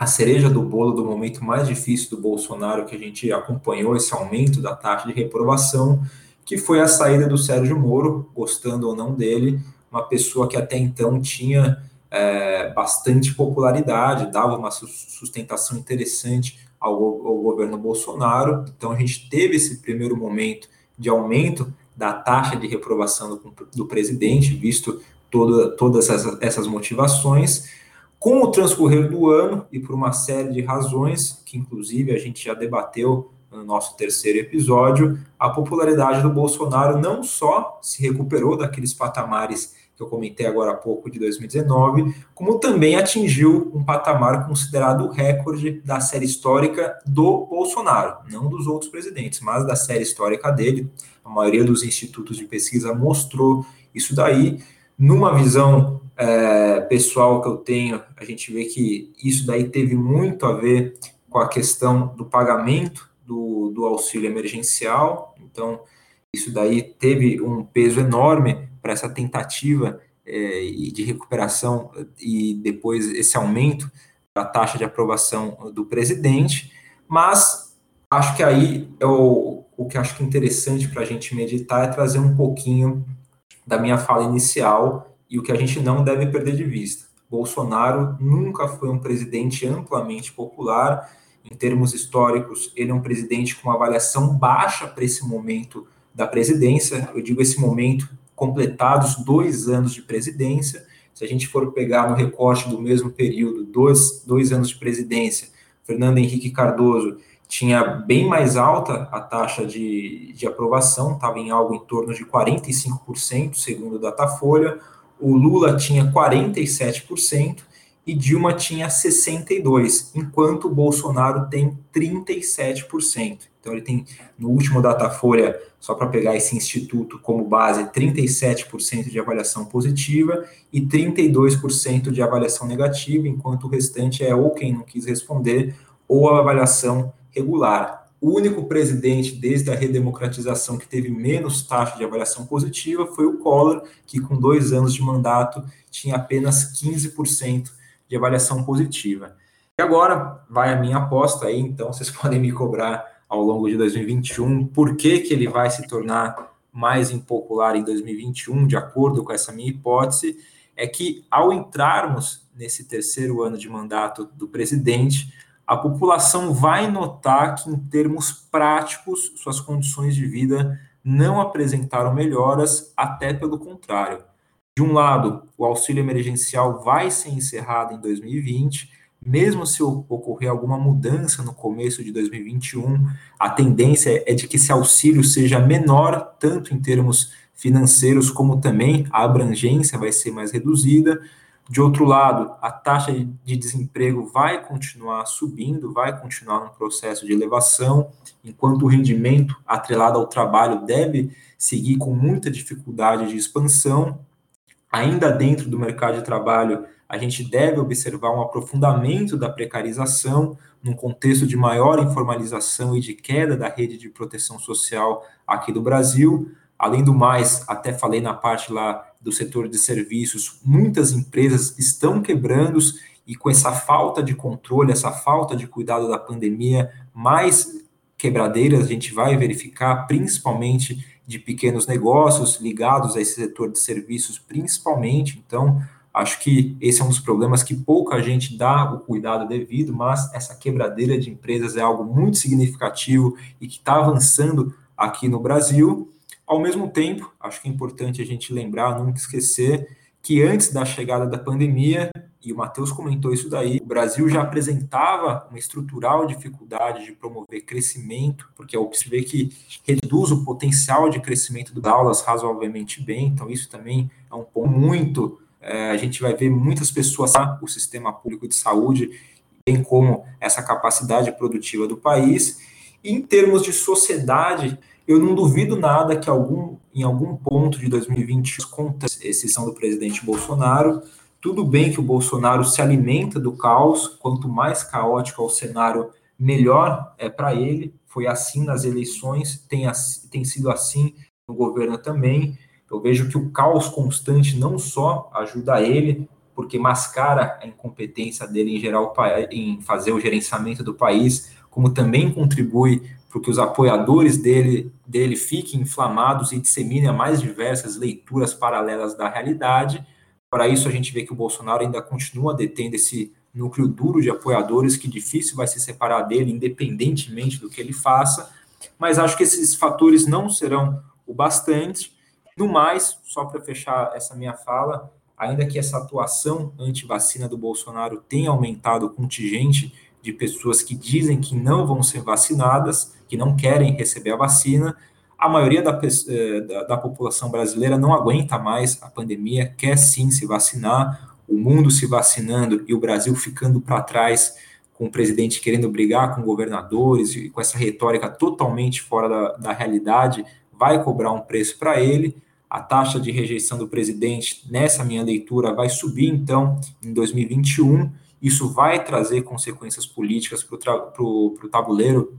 [SPEAKER 2] a cereja do bolo do momento mais difícil do Bolsonaro, que a gente acompanhou esse aumento da taxa de reprovação, que foi a saída do Sérgio Moro, gostando ou não dele, uma pessoa que até então tinha é, bastante popularidade, dava uma sustentação interessante ao, ao, governo Bolsonaro. Então a gente teve esse primeiro momento de aumento da taxa de reprovação do, do presidente, visto toda, todas essas, essas motivações. Com o transcorrer do ano e por uma série de razões, que inclusive a gente já debateu no nosso terceiro episódio, a popularidade do Bolsonaro não só se recuperou daqueles patamares que eu comentei agora há pouco de 2019, como também atingiu um patamar considerado recorde da série histórica do Bolsonaro, não dos outros presidentes, mas da série histórica dele. A maioria dos institutos de pesquisa mostrou isso daí. Numa visão é, pessoal que eu tenho, a gente vê que isso daí teve muito a ver com a questão do pagamento do, do auxílio emergencial. Então, isso daí teve um peso enorme para essa tentativa é, de recuperação e depois esse aumento da taxa de aprovação do presidente. Mas acho que aí é o, o que acho que é interessante para a gente meditar é trazer um pouquinho da minha fala inicial e o que a gente não deve perder de vista. Bolsonaro nunca foi um presidente amplamente popular. Em termos históricos, ele é um presidente com uma avaliação baixa para esse momento da presidência. Eu digo esse momento completados dois anos de presidência. Se a gente for pegar no recorte do mesmo período, dois, dois anos de presidência, Fernando Henrique Cardoso tinha bem mais alta a taxa de, de aprovação, estava em algo em torno de 45%, segundo o Datafolha o Lula tinha 47% e Dilma tinha 62%, enquanto o Bolsonaro tem 37%. Então ele tem, no último Datafolha, só para pegar esse instituto como base, 37% de avaliação positiva e 32% de avaliação negativa, enquanto o restante é ou quem não quis responder ou a avaliação regular. O único presidente desde a redemocratização que teve menos taxa de avaliação positiva foi o Collor, que com dois anos de mandato tinha apenas 15% de avaliação positiva. E agora vai a minha aposta aí, então vocês *laughs* podem me cobrar ao longo de 2021 por que, que ele vai se tornar mais impopular em 2021, de acordo com essa minha hipótese, é que ao entrarmos nesse terceiro ano de mandato do presidente, a população vai notar que, em termos práticos, suas condições de vida não apresentaram melhoras, até pelo contrário. De um lado, o auxílio emergencial vai ser encerrado em 2020, mesmo se ocorrer alguma mudança no começo de 2021, a tendência é de que esse auxílio seja menor, tanto em termos financeiros como também a abrangência vai ser mais reduzida. De outro lado, a taxa de desemprego vai continuar subindo, vai continuar num processo de elevação, enquanto o rendimento atrelado ao trabalho deve seguir com muita dificuldade de expansão. Ainda dentro do mercado de trabalho, a gente deve observar um aprofundamento da precarização, num contexto de maior informalização e de queda da rede de proteção social aqui do Brasil. Além do mais, até falei na parte lá do setor de serviços, muitas empresas estão quebrando e com essa falta de controle, essa falta de cuidado da pandemia, mais quebradeiras a gente vai verificar, principalmente de pequenos negócios ligados a esse setor de serviços, principalmente. Então, acho que esse é um dos problemas que pouca gente dá o cuidado devido, mas essa quebradeira de empresas é algo muito significativo e que está avançando aqui no Brasil. Ao mesmo tempo, acho que é importante a gente lembrar, nunca esquecer, que antes da chegada da pandemia, e o Matheus comentou isso daí, o Brasil já apresentava uma estrutural dificuldade de promover crescimento, porque é o que se vê que reduz o potencial de crescimento das aulas razoavelmente bem, então isso também é um ponto muito. É, a gente vai ver muitas pessoas o sistema público de saúde, bem como essa capacidade produtiva do país. Em termos de sociedade, eu não duvido nada que algum, em algum ponto de 2020 conta exceção do presidente Bolsonaro. Tudo bem que o Bolsonaro se alimenta do caos, quanto mais caótico é o cenário, melhor é para ele. Foi assim nas eleições, tem, tem sido assim no governo também. Eu vejo que o caos constante não só ajuda ele, porque mascara a incompetência dele em geral em fazer o gerenciamento do país, como também contribui para que os apoiadores dele, dele fiquem inflamados e disseminem mais diversas leituras paralelas da realidade. Para isso, a gente vê que o Bolsonaro ainda continua detendo esse núcleo duro de apoiadores que difícil vai se separar dele, independentemente do que ele faça. Mas acho que esses fatores não serão o bastante. No mais, só para fechar essa minha fala, ainda que essa atuação anti-vacina do Bolsonaro tenha aumentado o contingente de pessoas que dizem que não vão ser vacinadas, que não querem receber a vacina. A maioria da, eh, da, da, população brasileira não aguenta mais a pandemia, quer sim se vacinar, o mundo se vacinando e o Brasil ficando para trás, com o presidente querendo brigar com governadores e com essa retórica totalmente fora da, da realidade, vai cobrar um preço para ele. A taxa de rejeição do presidente, nessa minha leitura, vai subir então em 2021 isso vai trazer consequências políticas para o tabuleiro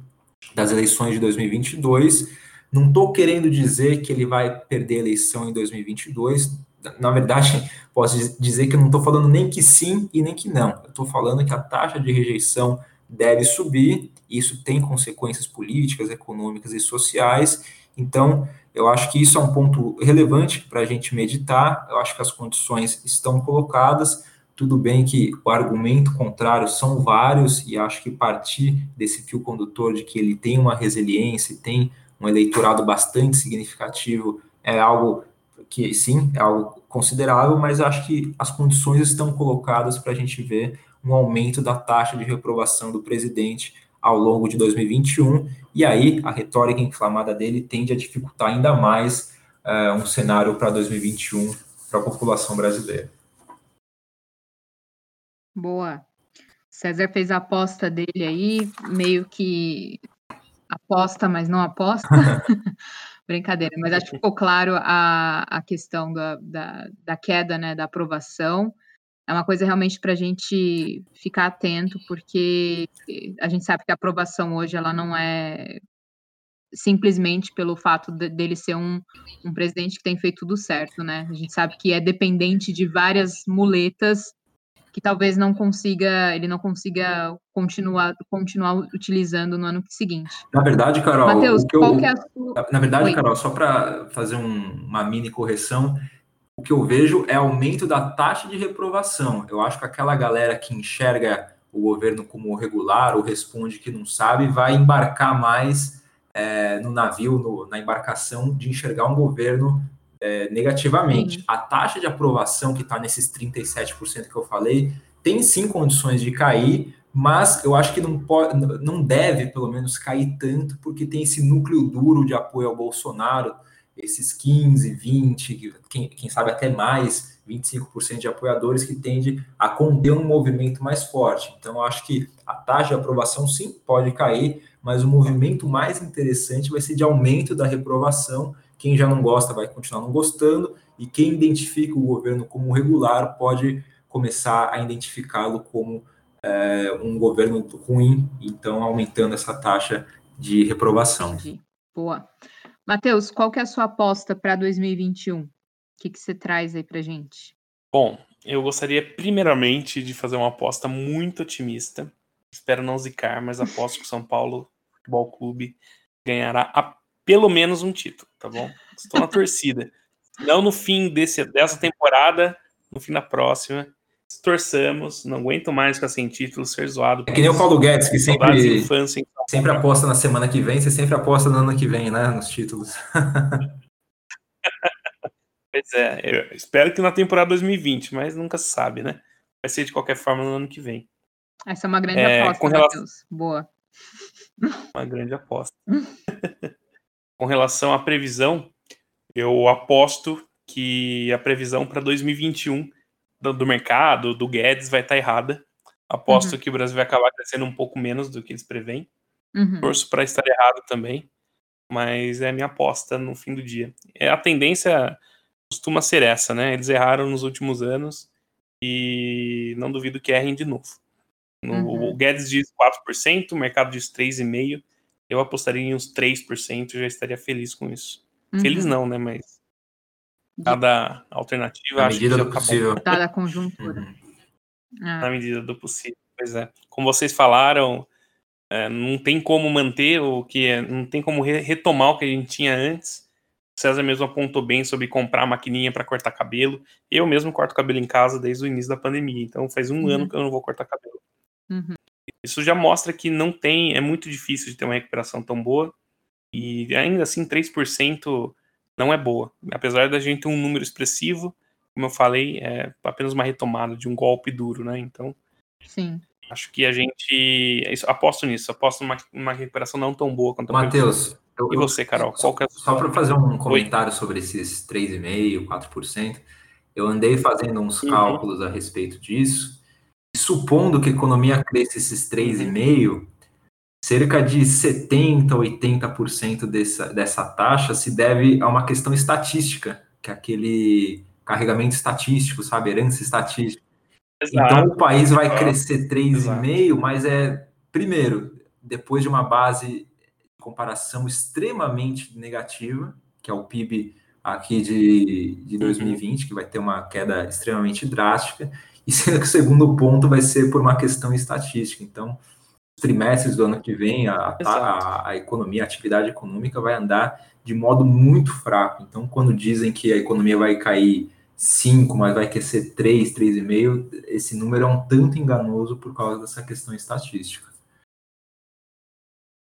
[SPEAKER 2] das eleições de 2022. Não estou querendo dizer que ele vai perder a eleição em 2022. Na verdade, *laughs* posso dizer que eu não estou falando nem que sim e nem que não. Eu estou falando que a taxa de rejeição deve subir. Isso tem consequências políticas, econômicas e sociais. Então, eu acho que isso é um ponto relevante para a gente meditar. Eu acho que as condições estão colocadas. Tudo bem que o argumento contrário são vários, e acho que partir desse fio condutor de que ele tem uma resiliência, tem um eleitorado bastante significativo, é algo que, sim, é algo considerável, mas acho que as condições estão colocadas para a gente ver um aumento da taxa de reprovação do presidente ao longo de 2021, e aí a retórica inflamada dele tende a dificultar ainda mais uh, um cenário para 2021 para a população brasileira.
[SPEAKER 1] Boa. César fez a aposta dele aí, meio que aposta, mas não aposta. *laughs* Brincadeira, mas acho que ficou claro a, a questão da, da, da queda, né, da aprovação. É uma coisa realmente para a gente ficar atento, porque a gente sabe que a aprovação hoje ela não é simplesmente pelo fato de, dele ser um, um presidente que tem feito tudo certo, né? A gente sabe que é dependente de várias muletas que talvez não consiga, ele não consiga continuar, continuar utilizando no ano seguinte.
[SPEAKER 2] Na verdade, Carol, Mateus, qual eu, que é a sua... Na verdade, Oi. Carol, só para fazer um, uma mini correção, o que eu vejo é aumento da taxa de reprovação. Eu acho que aquela galera que enxerga o governo como regular ou responde que não sabe, vai embarcar mais é, no navio, no, na embarcação, de enxergar um governo é, negativamente. Sim. A taxa de aprovação, que está nesses 37% que eu falei, tem sim condições de cair, mas eu acho que não, pode, não deve, pelo menos, cair tanto, porque tem esse núcleo duro de apoio ao Bolsonaro. esses 15, 20, quem, quem sabe até mais, 25% de apoiadores que tende a conter um movimento mais forte. Então, eu acho que a taxa de aprovação sim pode cair, mas o movimento mais interessante vai ser de aumento da reprovação. Quem já não gosta vai continuar não gostando, e quem identifica o governo como regular pode começar a identificá-lo como é, um governo ruim, então aumentando essa taxa de reprovação.
[SPEAKER 1] Entendi. Boa. Matheus, qual que é a sua aposta para 2021? O que, que você traz aí para gente?
[SPEAKER 3] Bom, eu gostaria primeiramente de fazer uma aposta muito otimista. Espero não zicar, mas aposto que o São Paulo Futebol Clube ganhará a, pelo menos um título, tá bom? Estou na *laughs* torcida. Não no fim desse, dessa temporada, no fim da próxima. Torçamos, não aguento mais ficar sem título, ser zoado.
[SPEAKER 2] É que nem o Paulo Guedes, que sempre, sempre aposta na semana que vem, você sempre aposta no ano que vem, né? Nos títulos. *laughs*
[SPEAKER 3] pois é, eu espero que na temporada 2020, mas nunca se sabe, né? Vai ser de qualquer forma no ano que vem.
[SPEAKER 1] Essa é uma grande é, aposta, com relação... Boa.
[SPEAKER 3] Uma grande aposta. *laughs* com relação à previsão, eu aposto que a previsão para 2021 do, do, mercado, do Guedes, vai estar tá errada. Aposto uhum. que o Brasil vai acabar crescendo um pouco menos do que eles preveem. Uhum. Torço para estar errado também, mas é a minha aposta no fim do dia. É, a tendência costuma ser essa, né? Eles erraram nos últimos anos e não duvido que errem de novo. No, uhum. O Guedes diz 4%, o mercado diz 3,5%. Eu apostaria em uns 3%, já estaria feliz com isso. Uhum. Feliz não, né? Mas cada alternativa,
[SPEAKER 2] Na acho medida
[SPEAKER 3] que
[SPEAKER 2] do possível.
[SPEAKER 1] Dada a conjuntura. Uhum.
[SPEAKER 3] Na medida do possível, pois é. Como vocês falaram, é, não tem como manter o que é, não tem como re retomar o que a gente tinha antes. O César mesmo apontou bem sobre comprar maquininha para cortar cabelo. Eu mesmo corto cabelo em casa desde o início da pandemia, então faz um uhum. ano que eu não vou cortar cabelo. Uhum. Isso já mostra que não tem, é muito difícil de ter uma recuperação tão boa. E ainda assim, 3% não é boa. Apesar da gente ter um número expressivo, como eu falei, é apenas uma retomada de um golpe duro, né? Então,
[SPEAKER 1] Sim.
[SPEAKER 3] acho que a gente. É aposto nisso, aposto numa uma recuperação não tão boa quanto
[SPEAKER 2] a Matheus.
[SPEAKER 3] E você, Carol?
[SPEAKER 2] Só,
[SPEAKER 3] é
[SPEAKER 2] só para fazer um comentário Oi? sobre esses 3,5%, 4%, eu andei fazendo uns uhum. cálculos a respeito disso supondo que a economia cresça esses 3,5%, cerca de 70%, 80% dessa, dessa taxa se deve a uma questão estatística, que é aquele carregamento estatístico, sabe? Herança estatística. Exato. Então o país vai crescer 3,5%, mas é, primeiro, depois de uma base de comparação extremamente negativa, que é o PIB aqui de, de 2020, uhum. que vai ter uma queda extremamente drástica, e sendo que *laughs* o segundo ponto vai ser por uma questão estatística. Então, os trimestres do ano que vem, a, a, a economia, a atividade econômica vai andar de modo muito fraco. Então, quando dizem que a economia vai cair 5, mas vai crescer 3, 3,5, esse número é um tanto enganoso por causa dessa questão estatística.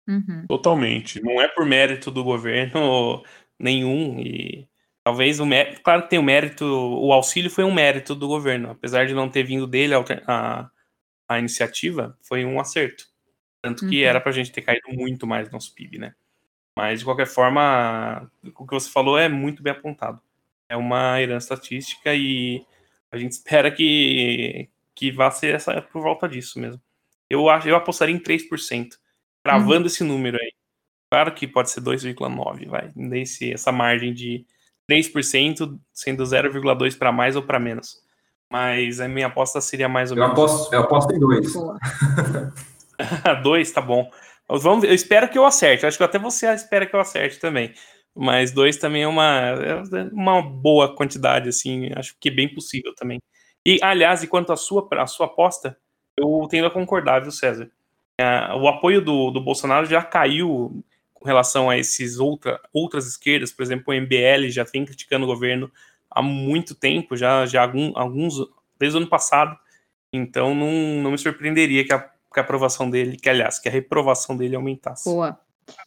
[SPEAKER 3] Uhum. Totalmente. Não é por mérito do governo *laughs* nenhum. E Talvez o mérito, claro que tem o mérito, o auxílio foi um mérito do governo, apesar de não ter vindo dele a, a, a iniciativa, foi um acerto. Tanto que uhum. era pra gente ter caído muito mais no nosso PIB, né? Mas de qualquer forma, o que você falou é muito bem apontado. É uma herança estatística e a gente *laughs* espera que, que vá ser essa, por volta disso mesmo. Eu, acho, eu apostaria em 3%, travando uhum. esse número aí. Claro que pode ser 2,9, vai. Nesse, essa margem de 3%, sendo 0,2% para mais ou para menos. Mas a minha aposta seria mais ou
[SPEAKER 2] eu
[SPEAKER 3] menos.
[SPEAKER 2] Aposto, eu aposto em 2.
[SPEAKER 3] 2, *laughs* tá bom. Vamos, eu espero que eu acerte. acho que até você espera que eu acerte também. Mas 2 também é uma, é uma boa quantidade, assim. Acho que é bem possível também. E, aliás, e quanto à sua, à sua aposta, eu tendo a concordar, viu, César? É, o apoio do, do Bolsonaro já caiu com relação a esses outra, outras esquerdas, por exemplo, o MBL já vem criticando o governo há muito tempo, já, já algum, alguns, desde o ano passado, então não, não me surpreenderia que a, que a aprovação dele, que aliás, que a reprovação dele aumentasse.
[SPEAKER 1] Boa.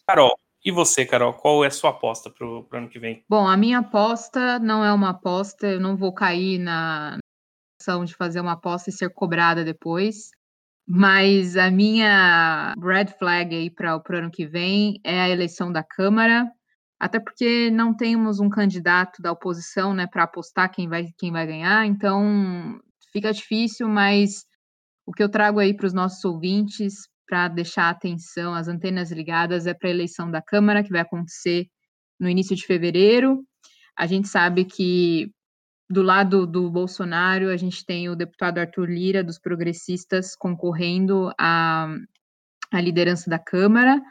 [SPEAKER 3] Carol, e você, Carol, qual é a sua aposta para o ano que vem?
[SPEAKER 1] Bom, a minha aposta não é uma aposta, eu não vou cair na ação de fazer uma aposta e ser cobrada depois. Mas a minha red flag aí para o ano que vem é a eleição da Câmara. até porque não temos um candidato da oposição, né, para apostar quem vai, quem vai ganhar, então fica difícil, mas o que eu trago aí para os nossos ouvintes, para deixar a atenção, as antenas ligadas, é para a eleição da Câmara, que vai acontecer no início de fevereiro. A gente sabe que do lado do Bolsonaro, a gente tem o deputado Arthur Lira, dos progressistas, concorrendo à, à liderança da Câmara.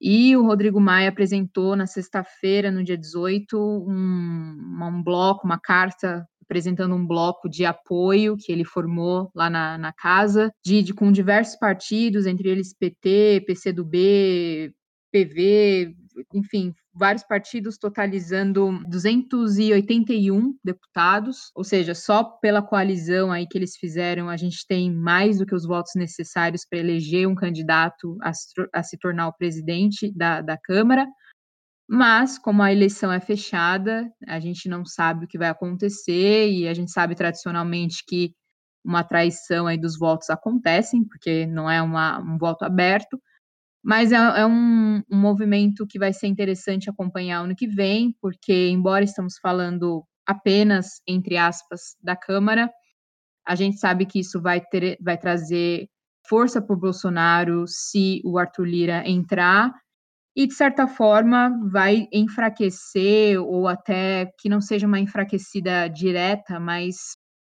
[SPEAKER 1] E o Rodrigo Maia apresentou na sexta-feira, no dia 18, um, um bloco, uma carta apresentando um bloco de apoio que ele formou lá na, na casa, de, de, com diversos partidos, entre eles PT, PCdoB, PV, enfim, vários partidos totalizando 281 deputados, ou seja, só pela coalizão aí que eles fizeram, a gente tem mais do que os votos necessários para eleger um candidato a, a se tornar o presidente da, da Câmara. Mas, como a eleição é fechada, a gente não sabe o que vai acontecer e a gente sabe tradicionalmente que uma traição aí dos votos acontecem, porque não é uma, um voto aberto. Mas é, é um, um, movimento que vai ser interessante acompanhar ano que vem, porque, embora estamos falando apenas, entre aspas, da Câmara, a gente sabe que isso vai, ter, vai trazer força para o Bolsonaro se o Arthur Lira entrar, e, de certa forma, vai enfraquecer, ou até que não seja uma enfraquecida direta, mas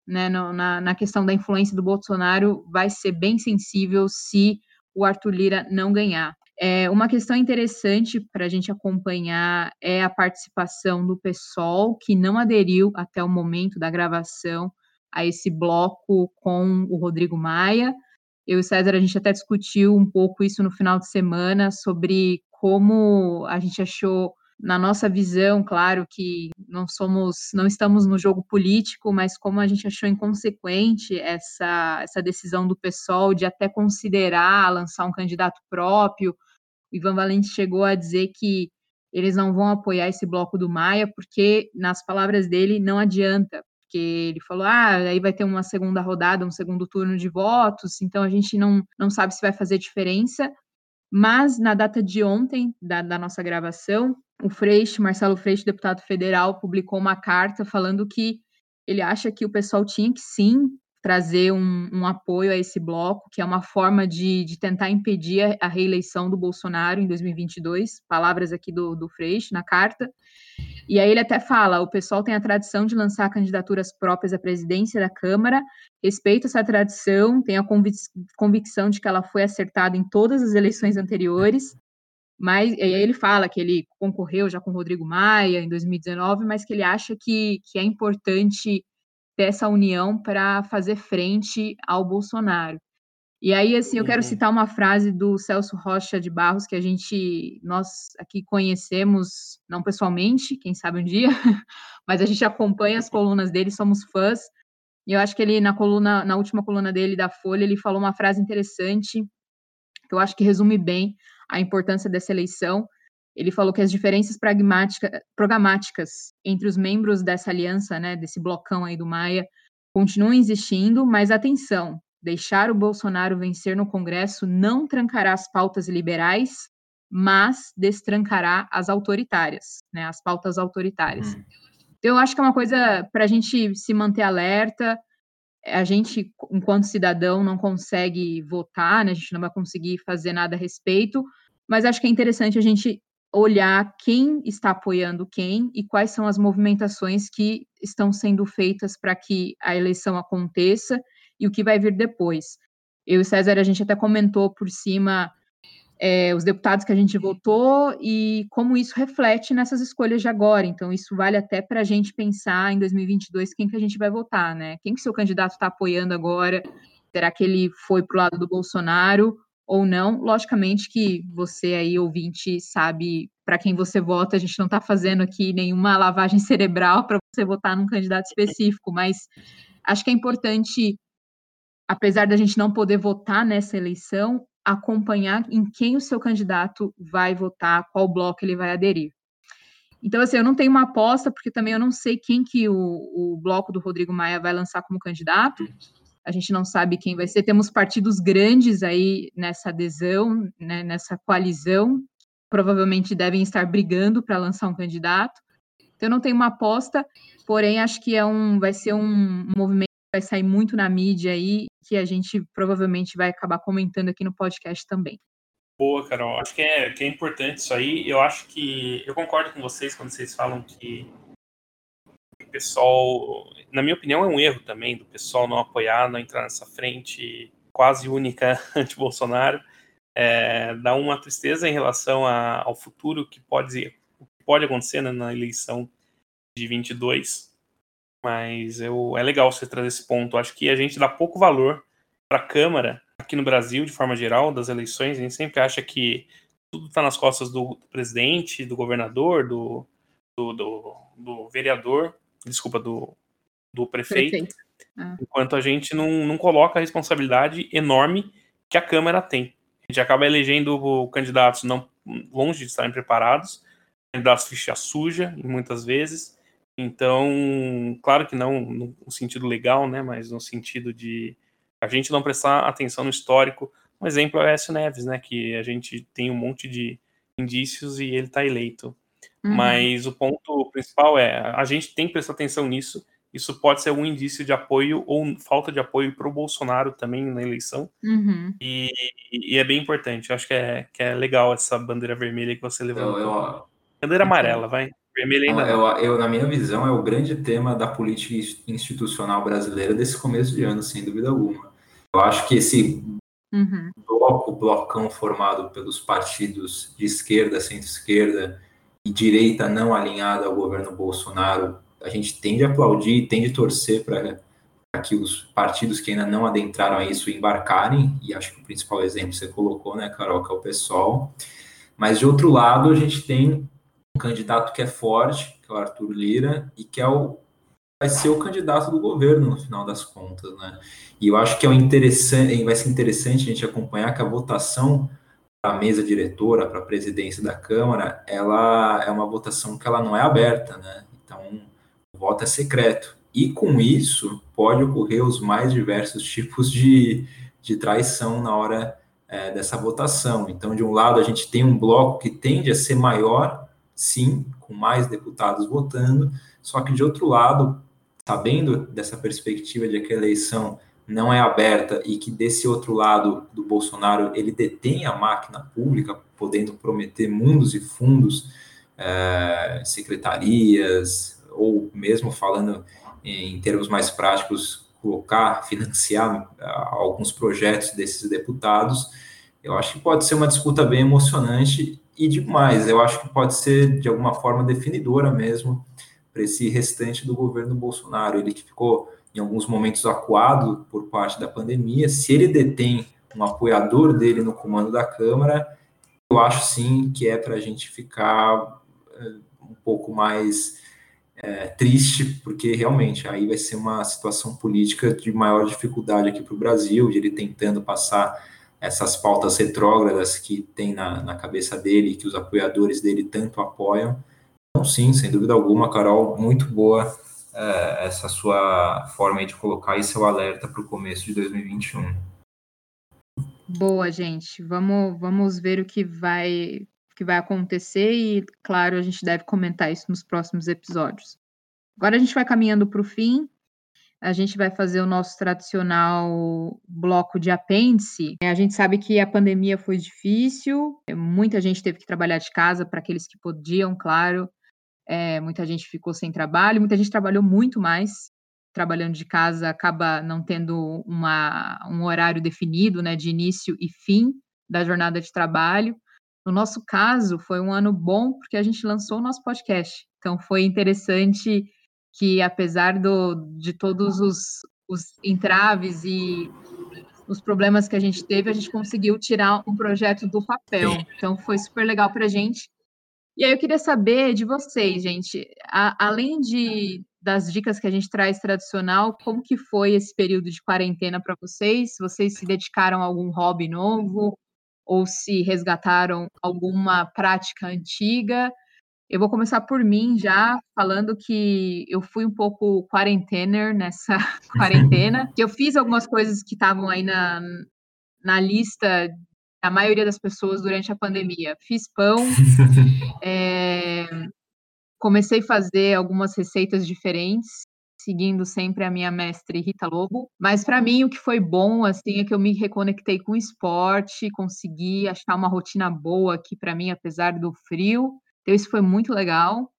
[SPEAKER 1] né, no, na, na questão da influência do Bolsonaro, vai ser bem sensível se o Arthur Lira não ganhar. É, uma questão interessante para a gente acompanhar é a participação do PSOL, que não aderiu até o momento da gravação a esse bloco com o Rodrigo Maia. Eu e o César, a gente até discutiu um pouco isso no final de semana, sobre como a gente achou na nossa visão, claro que não somos, não estamos no jogo político, mas como a gente achou inconsequente essa, essa decisão do PSOL de até considerar lançar um candidato próprio. O Ivan Valente chegou a dizer que eles não vão apoiar esse bloco do Maia, porque, nas palavras dele, não adianta, porque ele falou, ah, aí vai ter uma segunda rodada, um segundo turno de votos, então a gente não, não sabe se vai fazer diferença, mas na data de ontem, da, da nossa gravação, o Freixo, Marcelo Freixo, deputado federal, publicou uma carta falando que ele acha que o pessoal tinha que sim trazer um, um, apoio a esse bloco, que é uma forma de, de tentar impedir a reeleição do Bolsonaro em 2022, palavras aqui do, do Freixo na carta. E aí ele até fala: o pessoal tem a tradição de lançar candidaturas próprias à presidência da Câmara, respeita essa tradição, tem a convic convicção de que ela foi acertada em todas as eleições anteriores. Mas e aí ele fala que ele concorreu já com Rodrigo Maia em 2019, mas que ele acha que, que é importante dessa união para fazer frente ao Bolsonaro. E aí, assim, eu quero uhum. citar uma frase do Celso Rocha de Barros, que a gente, nós aqui conhecemos, não pessoalmente, quem sabe um dia, *laughs* mas a gente acompanha as colunas dele, somos fãs. E eu acho que ele, na coluna, na última coluna dele da Folha, ele falou uma frase interessante, que eu acho que resume bem a importância dessa eleição, ele falou que as diferenças programáticas entre os membros dessa aliança, né, desse blocão aí do Maia, continuam existindo, mas atenção, deixar o Bolsonaro vencer no Congresso não trancará as pautas liberais, mas destrancará as autoritárias, né, as pautas autoritárias. Hum. Então, eu acho que é uma coisa para a gente se manter alerta. A gente, enquanto cidadão, não consegue votar, né, a gente não vai conseguir fazer nada a respeito, mas acho que é interessante a gente olhar quem está apoiando quem e quais são as movimentações que estão sendo feitas para que a eleição aconteça e o que vai vir depois. Eu e César, a gente até comentou por cima é, os deputados que a gente votou e como isso reflete nessas escolhas de agora. Então, isso vale até para a gente pensar em 2022 quem que a gente vai votar, né? Quem que seu candidato está apoiando agora? Será que ele foi para o lado do Bolsonaro ou não. Logicamente que você aí, ouvinte, sabe para quem você vota, a gente não está fazendo aqui nenhuma lavagem cerebral para você votar num candidato específico, mas acho que é importante, apesar da gente não poder votar nessa eleição, acompanhar em quem o seu candidato vai votar, qual bloco ele vai aderir. Então, assim, eu não tenho uma aposta, porque também eu não sei quem que o, o bloco do Rodrigo Maia vai lançar como candidato a gente não sabe quem vai ser. Temos partidos grandes aí nessa adesão, né, nessa coalizão, provavelmente devem estar brigando para lançar um candidato. Então, eu não tenho uma aposta, porém, acho que é um, vai ser um movimento que vai sair muito na mídia aí, que a gente provavelmente vai acabar comentando aqui no podcast também.
[SPEAKER 3] Boa, Carol. Acho que é, que é importante isso aí. Eu acho que. Eu concordo com vocês quando vocês falam que o pessoal. Na minha opinião, é um erro também do pessoal não apoiar, não entrar nessa frente quase única *laughs* anti-Bolsonaro. É, dá uma tristeza em relação a, ao futuro que pode, pode acontecer né, na eleição de 22. Mas eu, é legal você trazer esse ponto. Acho que a gente dá pouco valor para a Câmara aqui no Brasil, de forma geral, das eleições, a gente sempre acha que tudo está nas costas do, presidente, do governador, do, do, do, do vereador, desculpa, do, do prefeito, prefeito. Ah. enquanto a gente não, não coloca a responsabilidade enorme que a Câmara tem. A gente acaba elegendo candidatos não longe de estarem preparados, candidatos ficha suja, muitas vezes. Então, claro que não no sentido legal, né, mas no sentido de a gente não prestar atenção no histórico. Um exemplo é o Écio Neves, né? Que a gente tem um monte de indícios e ele está eleito. Uhum. Mas o ponto principal é a gente tem que prestar atenção nisso. Isso pode ser um indício de apoio ou falta de apoio para o Bolsonaro também na eleição.
[SPEAKER 1] Uhum.
[SPEAKER 3] E, e, é bem importante. Eu acho que é, que é legal essa bandeira vermelha que você levantou. Eu, eu, bandeira amarela, vai. Vermelha ainda.
[SPEAKER 2] Eu, eu, na minha visão, é o grande tema da política institucional brasileira desse começo de ano, sem dúvida alguma. Eu acho que esse
[SPEAKER 1] uhum.
[SPEAKER 2] bloco, blocão formado pelos partidos de esquerda, centro-esquerda e direita não alinhada ao governo Bolsonaro, a gente tende a aplaudir, tende a torcer para que os partidos que ainda não adentraram a isso embarcarem, e acho que o principal exemplo você colocou, né, Carol, que é o PSOL. Mas, de outro lado, a gente tem um candidato que é forte, que é o Arthur Lira, e que é o vai ser o candidato do governo no final das contas, né? E eu acho que é um interessante, vai ser interessante a gente acompanhar que a votação para a mesa diretora, para a presidência da Câmara, ela é uma votação que ela não é aberta, né? Então, o voto é secreto. E com isso, pode ocorrer os mais diversos *laughs* tipos de, de traição na hora é, dessa votação. Então, de um lado, a gente tem um bloco que tende a ser maior, sim, com mais deputados votando, só que de outro lado, sabendo dessa perspectiva de que a eleição não é aberta e que desse outro lado do Bolsonaro ele detém a máquina pública, podendo prometer mundos e fundos, é, secretarias, ou mesmo falando em termos mais práticos, colocar, financiar é, alguns projetos desses deputados, eu acho que pode ser uma disputa bem emocionante e demais, eu acho que pode ser de alguma forma definidora mesmo para esse restante do governo Bolsonaro. Ele que ficou em alguns momentos acuado por parte da pandemia. Se ele detém um apoiador dele no comando da Câmara, eu acho sim que é para a gente ficar é, um pouco mais é, triste, porque realmente aí vai ser uma situação política de maior dificuldade aqui para o Brasil, de ele tentando passar essas pautas retrógradas que tem na, na cabeça dele, que os apoiadores dele tanto apoiam. Então, sim, sem dúvida alguma, Carol, muito boa é, essa sua forma de colocar esse seu alerta para o começo de 2021.
[SPEAKER 1] Boa, gente. Vamos, vamos ver o que vai, que vai acontecer e, claro, a gente deve comentar isso nos próximos episódios. Agora a gente vai caminhando para o fim. A gente vai fazer o nosso tradicional bloco de apêndice. A gente sabe que a pandemia foi difícil, muita gente teve que trabalhar de casa para aqueles que podiam, claro. É, muita gente ficou sem trabalho, muita gente trabalhou muito mais, trabalhando de casa, acaba não tendo uma, um horário definido, né, de início e fim da jornada de trabalho. No nosso caso, foi um ano bom porque a gente lançou o nosso podcast. Então, foi interessante que, apesar do, de todos os, os entraves e os problemas que a gente teve, a gente conseguiu tirar um projeto do papel. Então, foi super legal para a gente. E aí eu queria saber de vocês, gente, a, além de das dicas que a gente traz tradicional, como que foi esse período de quarentena para vocês? Vocês se dedicaram a algum hobby novo ou se resgataram alguma prática antiga? Eu vou começar por mim já, falando que eu fui um pouco quarentener nessa *laughs* quarentena, que eu fiz algumas coisas que estavam aí na, na lista a maioria das pessoas durante a pandemia. Fiz pão, é, *laughs* comecei a fazer algumas receitas diferentes, seguindo sempre a minha mestre Rita Lobo. Mas para mim o que foi bom assim é que eu me reconectei com o esporte, consegui achar uma rotina boa aqui para mim apesar do frio. Então isso foi muito legal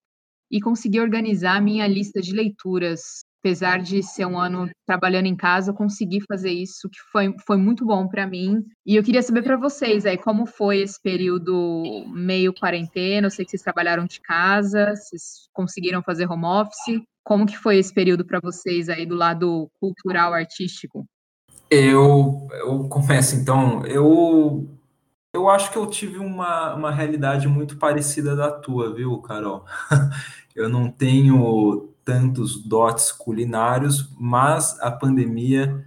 [SPEAKER 1] e consegui organizar a minha lista de leituras apesar de ser um ano trabalhando em casa, eu consegui fazer isso, que foi, foi muito bom para mim. E eu queria saber para vocês aí, como foi esse período meio quarentena? Eu sei que vocês trabalharam de casa, vocês conseguiram fazer home office. Como que foi esse período para vocês aí do lado cultural, artístico?
[SPEAKER 2] Eu, eu começo então, eu eu acho que eu tive uma, uma realidade muito parecida da tua, viu, Carol? *laughs* eu não tenho tantos dotes culinários, mas a pandemia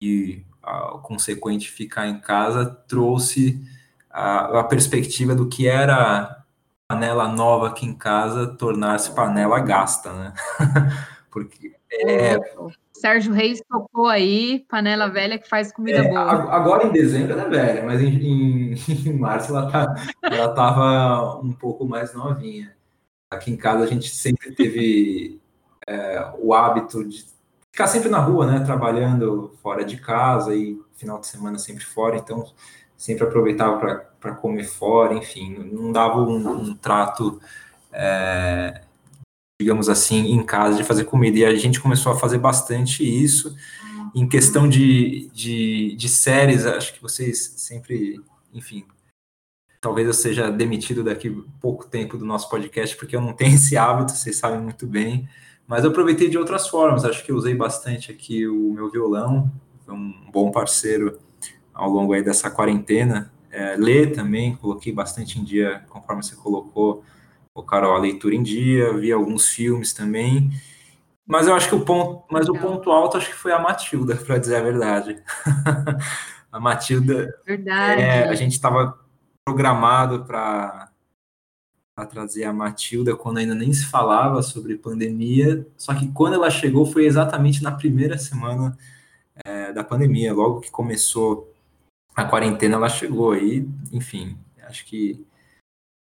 [SPEAKER 2] e a consequente ficar em casa trouxe a, a perspectiva do que era panela nova aqui em casa tornar-se panela gasta, né? *laughs*
[SPEAKER 1] Porque é, Sérgio Reis tocou aí, panela velha que faz comida é, boa.
[SPEAKER 2] Agora em dezembro ela é velha, mas em, em, *laughs* em março ela, tá, ela tava um pouco mais novinha. Aqui em casa a gente sempre teve é, o hábito de ficar sempre na rua, né, trabalhando fora de casa e final de semana sempre fora, então sempre aproveitava para comer fora, enfim, não dava um, um trato, é, digamos assim, em casa de fazer comida. E a gente começou a fazer bastante isso. Em questão de, de, de séries, acho que vocês sempre, enfim, talvez eu seja demitido daqui pouco tempo do nosso podcast, porque eu não tenho esse hábito, vocês sabem muito bem. Mas eu aproveitei de outras formas. Acho que eu usei bastante aqui o meu violão, um bom parceiro ao longo aí dessa quarentena. É, ler também, coloquei bastante em dia, conforme você colocou, Carol, a leitura em dia, vi alguns filmes também. Mas eu acho que o ponto, mas o ponto alto acho que foi a Matilda, para dizer a verdade. *laughs* a Matilda,
[SPEAKER 1] verdade.
[SPEAKER 2] É, a gente estava programado para trazer a Matilda quando ainda nem se falava sobre pandemia, só que quando ela chegou foi exatamente na primeira semana é, da pandemia, logo que começou a quarentena ela chegou aí, enfim, acho que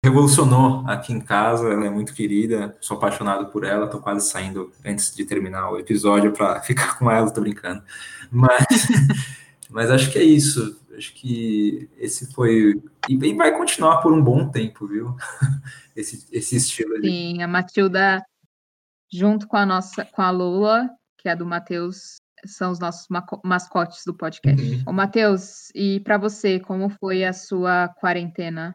[SPEAKER 2] revolucionou aqui em casa, ela é muito querida, sou apaixonado por ela, tô quase saindo antes de terminar o episódio para *laughs* ficar com ela, tô brincando, mas, *laughs* mas acho que é isso, acho que esse foi. E vai continuar por um bom tempo, viu? *laughs* Esse, esse estilo ali.
[SPEAKER 1] Sim, a Matilda, junto com a nossa, com a Lula, que é a do Matheus, são os nossos mascotes do podcast. Uhum. Ô, Matheus, e para você, como foi a sua quarentena?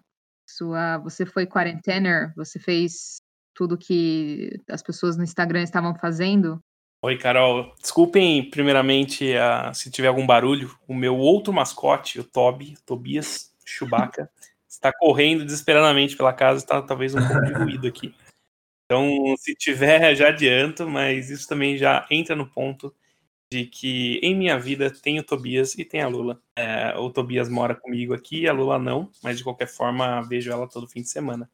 [SPEAKER 1] Sua, você foi quarentener? Você fez tudo que as pessoas no Instagram estavam fazendo?
[SPEAKER 3] Oi, Carol. Desculpem, primeiramente, uh, se tiver algum barulho. O meu outro mascote, o Toby, Tobias Chewbacca, *laughs* está correndo desesperadamente pela casa. Está talvez um pouco de ruído aqui. Então, se tiver, já adianto, mas isso também já entra no ponto de que em minha vida tem o Tobias e tem a Lula. É, o Tobias mora comigo aqui, a Lula não, mas de qualquer forma vejo ela todo fim de semana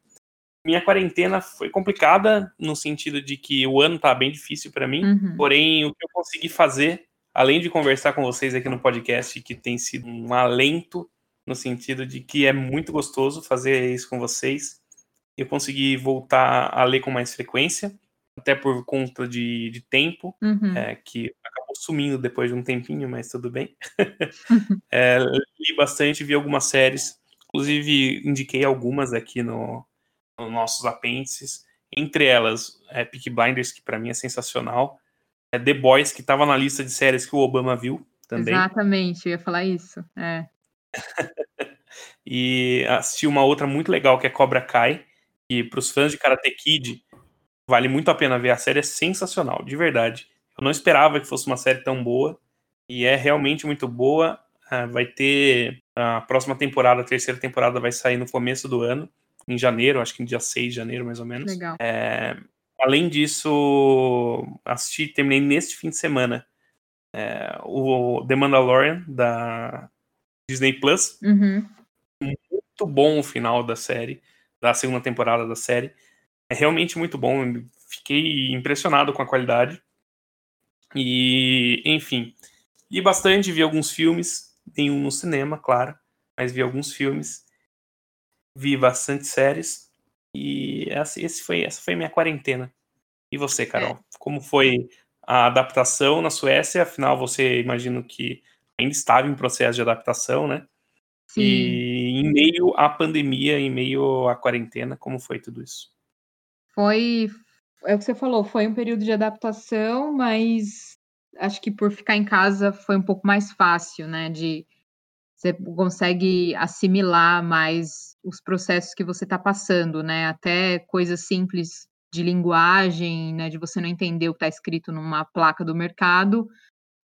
[SPEAKER 3] minha quarentena foi complicada no sentido de que o ano tá bem difícil para mim. Uhum. Porém, o que eu consegui fazer, além de conversar com vocês aqui no podcast, que tem sido um alento no sentido de que é muito gostoso fazer isso com vocês. Eu consegui voltar a ler com mais frequência, até por conta de, de tempo, uhum. é, que acabou sumindo depois de um tempinho, mas tudo bem. *laughs* é, li bastante, vi algumas séries, inclusive indiquei algumas aqui no, nos nossos apêndices. Entre elas, é, Peak Blinders, que para mim é sensacional. É The Boys, que estava na lista de séries que o Obama viu também.
[SPEAKER 1] Exatamente, eu ia falar isso. É. *laughs*
[SPEAKER 3] e assisti uma outra muito legal que é Cobra Kai, e para os fãs de Karate Kid, vale muito a pena ver. A série é sensacional, de verdade. Eu não esperava que fosse uma série tão boa, e é realmente muito boa. Uh, vai ter a próxima temporada, a terceira temporada vai sair no começo do ano em janeiro, acho que no dia 6 de janeiro, mais ou menos.
[SPEAKER 1] Legal.
[SPEAKER 3] É, além disso, assisti, terminei neste fim de semana é, o The Mandalorian da Disney Plus.
[SPEAKER 1] Uhum.
[SPEAKER 3] Muito bom o final da série, da segunda temporada da série. É realmente muito bom. Fiquei impressionado com a qualidade. E, enfim, li bastante, vi alguns filmes, nenhum no cinema, claro. mas vi alguns filmes, vi bastante séries e esse foi, essa foi minha quarentena. E você, Carol? É. Como foi a adaptação na Suécia? Afinal, você imagino que ainda estava em processo de adaptação, né? Sim. E em meio à pandemia, em meio à quarentena, como foi tudo isso?
[SPEAKER 1] Foi, é o que você falou, foi um período de adaptação, mas acho que por ficar em casa foi um pouco mais fácil, né? De você consegue assimilar mais os processos que você está passando, né? Até coisas simples de linguagem, né? De você não entender o que está escrito numa placa do mercado.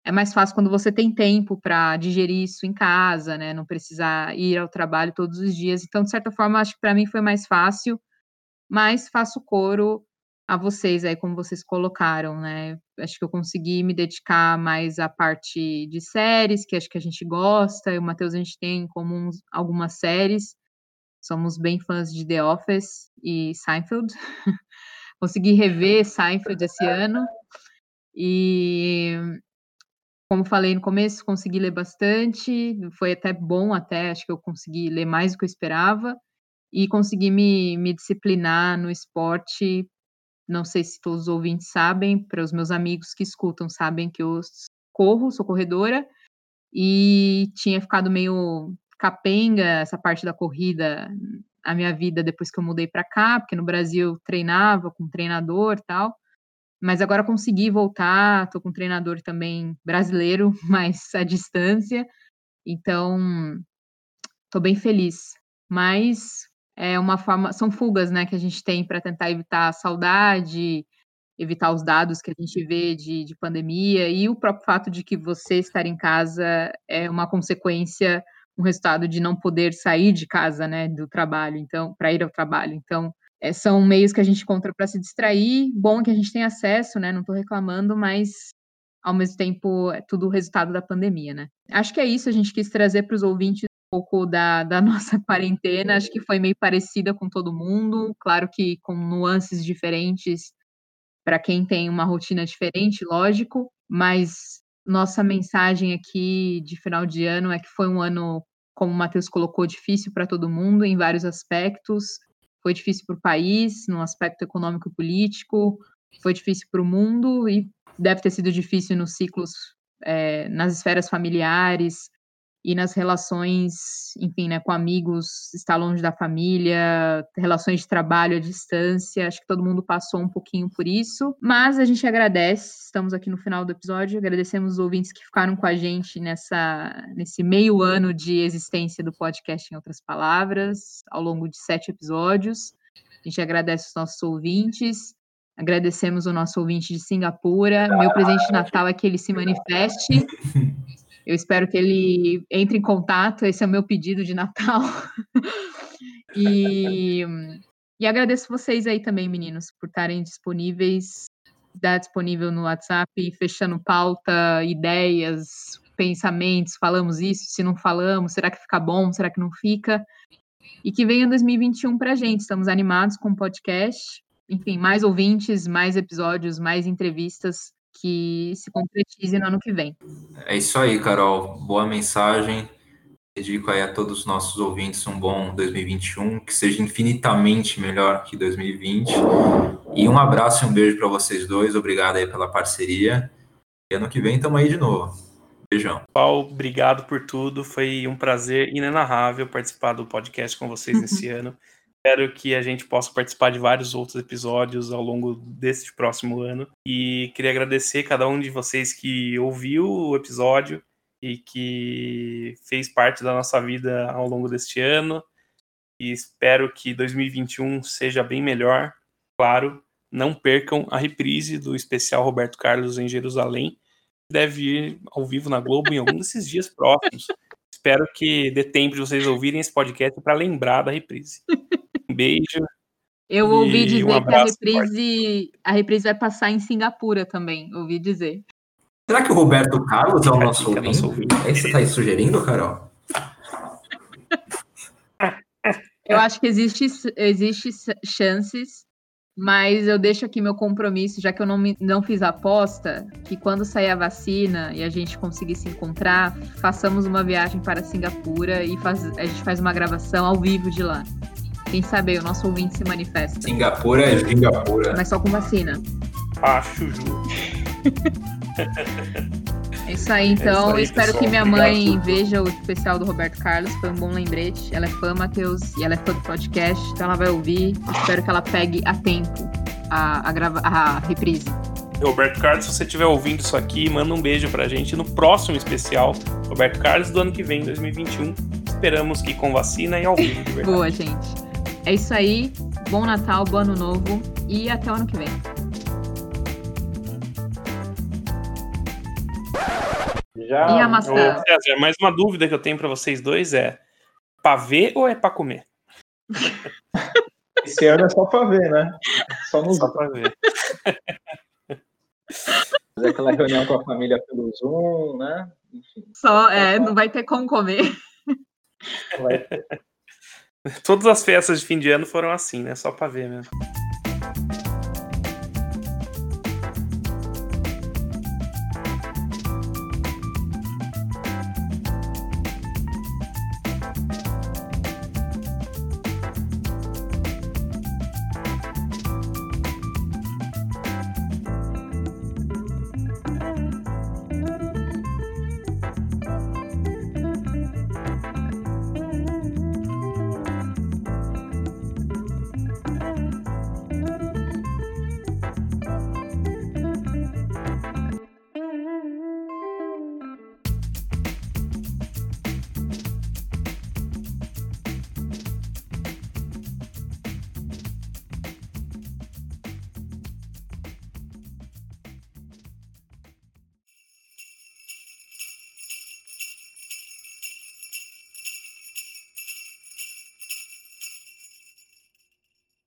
[SPEAKER 1] É mais fácil quando você tem tempo para digerir isso em casa, né? Não precisar ir ao trabalho todos os dias. Então, de certa forma, acho que para mim foi mais fácil, mas faço coro a vocês aí, como vocês colocaram, né? Acho que eu consegui me dedicar mais à parte de séries, que acho que a gente gosta, e o Matheus a gente tem em comum algumas séries. Somos bem fãs de The Office e Seinfeld. *laughs* consegui rever Seinfeld esse ano. E como falei no começo, consegui ler bastante, foi até bom até, acho que eu consegui ler mais do que eu esperava e consegui me, me disciplinar no esporte não sei se todos os ouvintes sabem, para os meus amigos que escutam sabem que eu corro, sou corredora, e tinha ficado meio capenga essa parte da corrida a minha vida depois que eu mudei para cá, porque no Brasil treinava com um treinador e tal. Mas agora consegui voltar, estou com um treinador também brasileiro, *laughs* mas à distância. Então, estou bem feliz. Mas é uma forma, são fugas, né, que a gente tem para tentar evitar a saudade, evitar os dados que a gente vê de, de pandemia e o próprio fato de que você estar em casa é uma consequência, um resultado de não poder sair de casa, né, do trabalho, então, para ir ao trabalho. Então, é, são meios que a gente encontra para se distrair. Bom que a gente tem acesso, né? Não estou reclamando, mas ao mesmo tempo é tudo resultado da pandemia, né? Acho que é isso. A gente quis trazer para os ouvintes pouco da, da *laughs* nossa quarentena, acho que foi meio parecida com todo mundo, claro que com nuances diferentes para quem tem uma rotina diferente, lógico, mas nossa mensagem aqui de final de ano é que foi um ano, como o Matheus colocou, difícil para todo mundo em vários aspectos. Foi difícil para o país, no aspecto econômico e político, foi difícil para o mundo e deve ter sido difícil nos ciclos, é, nas esferas familiares, e nas relações, enfim, né, com amigos, estar longe da família, relações de trabalho à distância, acho que todo mundo passou um pouquinho por isso, mas a gente agradece, estamos aqui no final do episódio, agradecemos os ouvintes que ficaram com a gente nessa, nesse meio ano de existência do podcast, em outras palavras, ao longo de sete episódios, a gente agradece os nossos ouvintes, agradecemos o nosso ouvinte de Singapura, meu presente de Natal é que ele se manifeste, *laughs* Eu espero que ele entre em contato. Esse é o meu pedido de Natal. *laughs* e, e agradeço vocês aí também, meninos, por estarem disponíveis, dar disponível no WhatsApp, fechando pauta, ideias, pensamentos. Falamos isso? Se não falamos, será que fica bom? Será que não fica? E que venha 2021 para a gente. Estamos animados com o podcast. Enfim, mais ouvintes, mais episódios, mais entrevistas que se concretize no ano que vem.
[SPEAKER 2] É isso aí, Carol. Boa mensagem. Dedico aí a todos os nossos ouvintes um bom 2021, que seja infinitamente melhor que 2020. E um abraço e um beijo para vocês dois. Obrigado aí pela parceria. E ano que vem estamos aí de novo. Beijão.
[SPEAKER 3] Paulo, obrigado por tudo. Foi um prazer inenarrável participar do podcast com vocês *laughs* esse ano. Espero que a gente possa participar de vários outros episódios ao longo deste próximo ano. E queria agradecer cada um de vocês que ouviu o episódio e que fez parte da nossa vida ao longo deste ano. E espero que 2021 seja bem melhor. Claro, não percam a reprise do especial Roberto Carlos em Jerusalém. Deve ir ao vivo na Globo em algum desses dias próximos. Espero que dê tempo de vocês ouvirem esse podcast para lembrar da reprise. Um beijo.
[SPEAKER 1] Eu ouvi dizer um que a reprise, a reprise vai passar em Singapura também, ouvi dizer.
[SPEAKER 2] Será que o Roberto Carlos é o nosso ouvinte? Nosso ouvinte. É isso que você está aí sugerindo, Carol?
[SPEAKER 1] Eu acho que existe, existe chances Mas eu deixo aqui meu compromisso, já que eu não, me, não fiz a aposta, que quando sair a vacina e a gente conseguir se encontrar, façamos uma viagem para Singapura e faz, a gente faz uma gravação ao vivo de lá. Quem sabe o nosso ouvinte se manifesta.
[SPEAKER 2] Singapura é Singapura.
[SPEAKER 1] Mas só com vacina.
[SPEAKER 3] Acho justo.
[SPEAKER 1] É isso aí, então.
[SPEAKER 3] É isso aí,
[SPEAKER 1] espero
[SPEAKER 3] pessoal.
[SPEAKER 1] que minha
[SPEAKER 3] Obrigado
[SPEAKER 1] mãe
[SPEAKER 3] tudo.
[SPEAKER 1] veja o especial do Roberto Carlos. Foi um bom lembrete. Ela é fã, Matheus, e ela é fã do podcast, então ela vai ouvir. Espero que ela pegue a tempo a, a, grava a reprise.
[SPEAKER 3] Roberto Carlos, se você estiver ouvindo isso aqui, manda um beijo pra gente no próximo especial Roberto Carlos do ano que vem, 2021. Esperamos que com vacina e ao vivo, de verdade.
[SPEAKER 1] Boa, gente. É isso aí. Bom Natal, bom ano novo e até o ano que vem.
[SPEAKER 4] Já.
[SPEAKER 1] E a
[SPEAKER 3] Ô,
[SPEAKER 1] maçã?
[SPEAKER 3] César, mais uma dúvida que eu tenho pra vocês dois é: pra ver ou é pra comer? *laughs*
[SPEAKER 4] Esse ano é só pra ver, né? Só nos
[SPEAKER 3] Só pra ver. *laughs*
[SPEAKER 4] fazer aquela reunião com a família pelo Zoom, né? Enfim.
[SPEAKER 1] Só, é, não vai ter como comer.
[SPEAKER 4] Vai
[SPEAKER 3] Todas as festas de fim de ano foram assim, né? Só pra ver mesmo.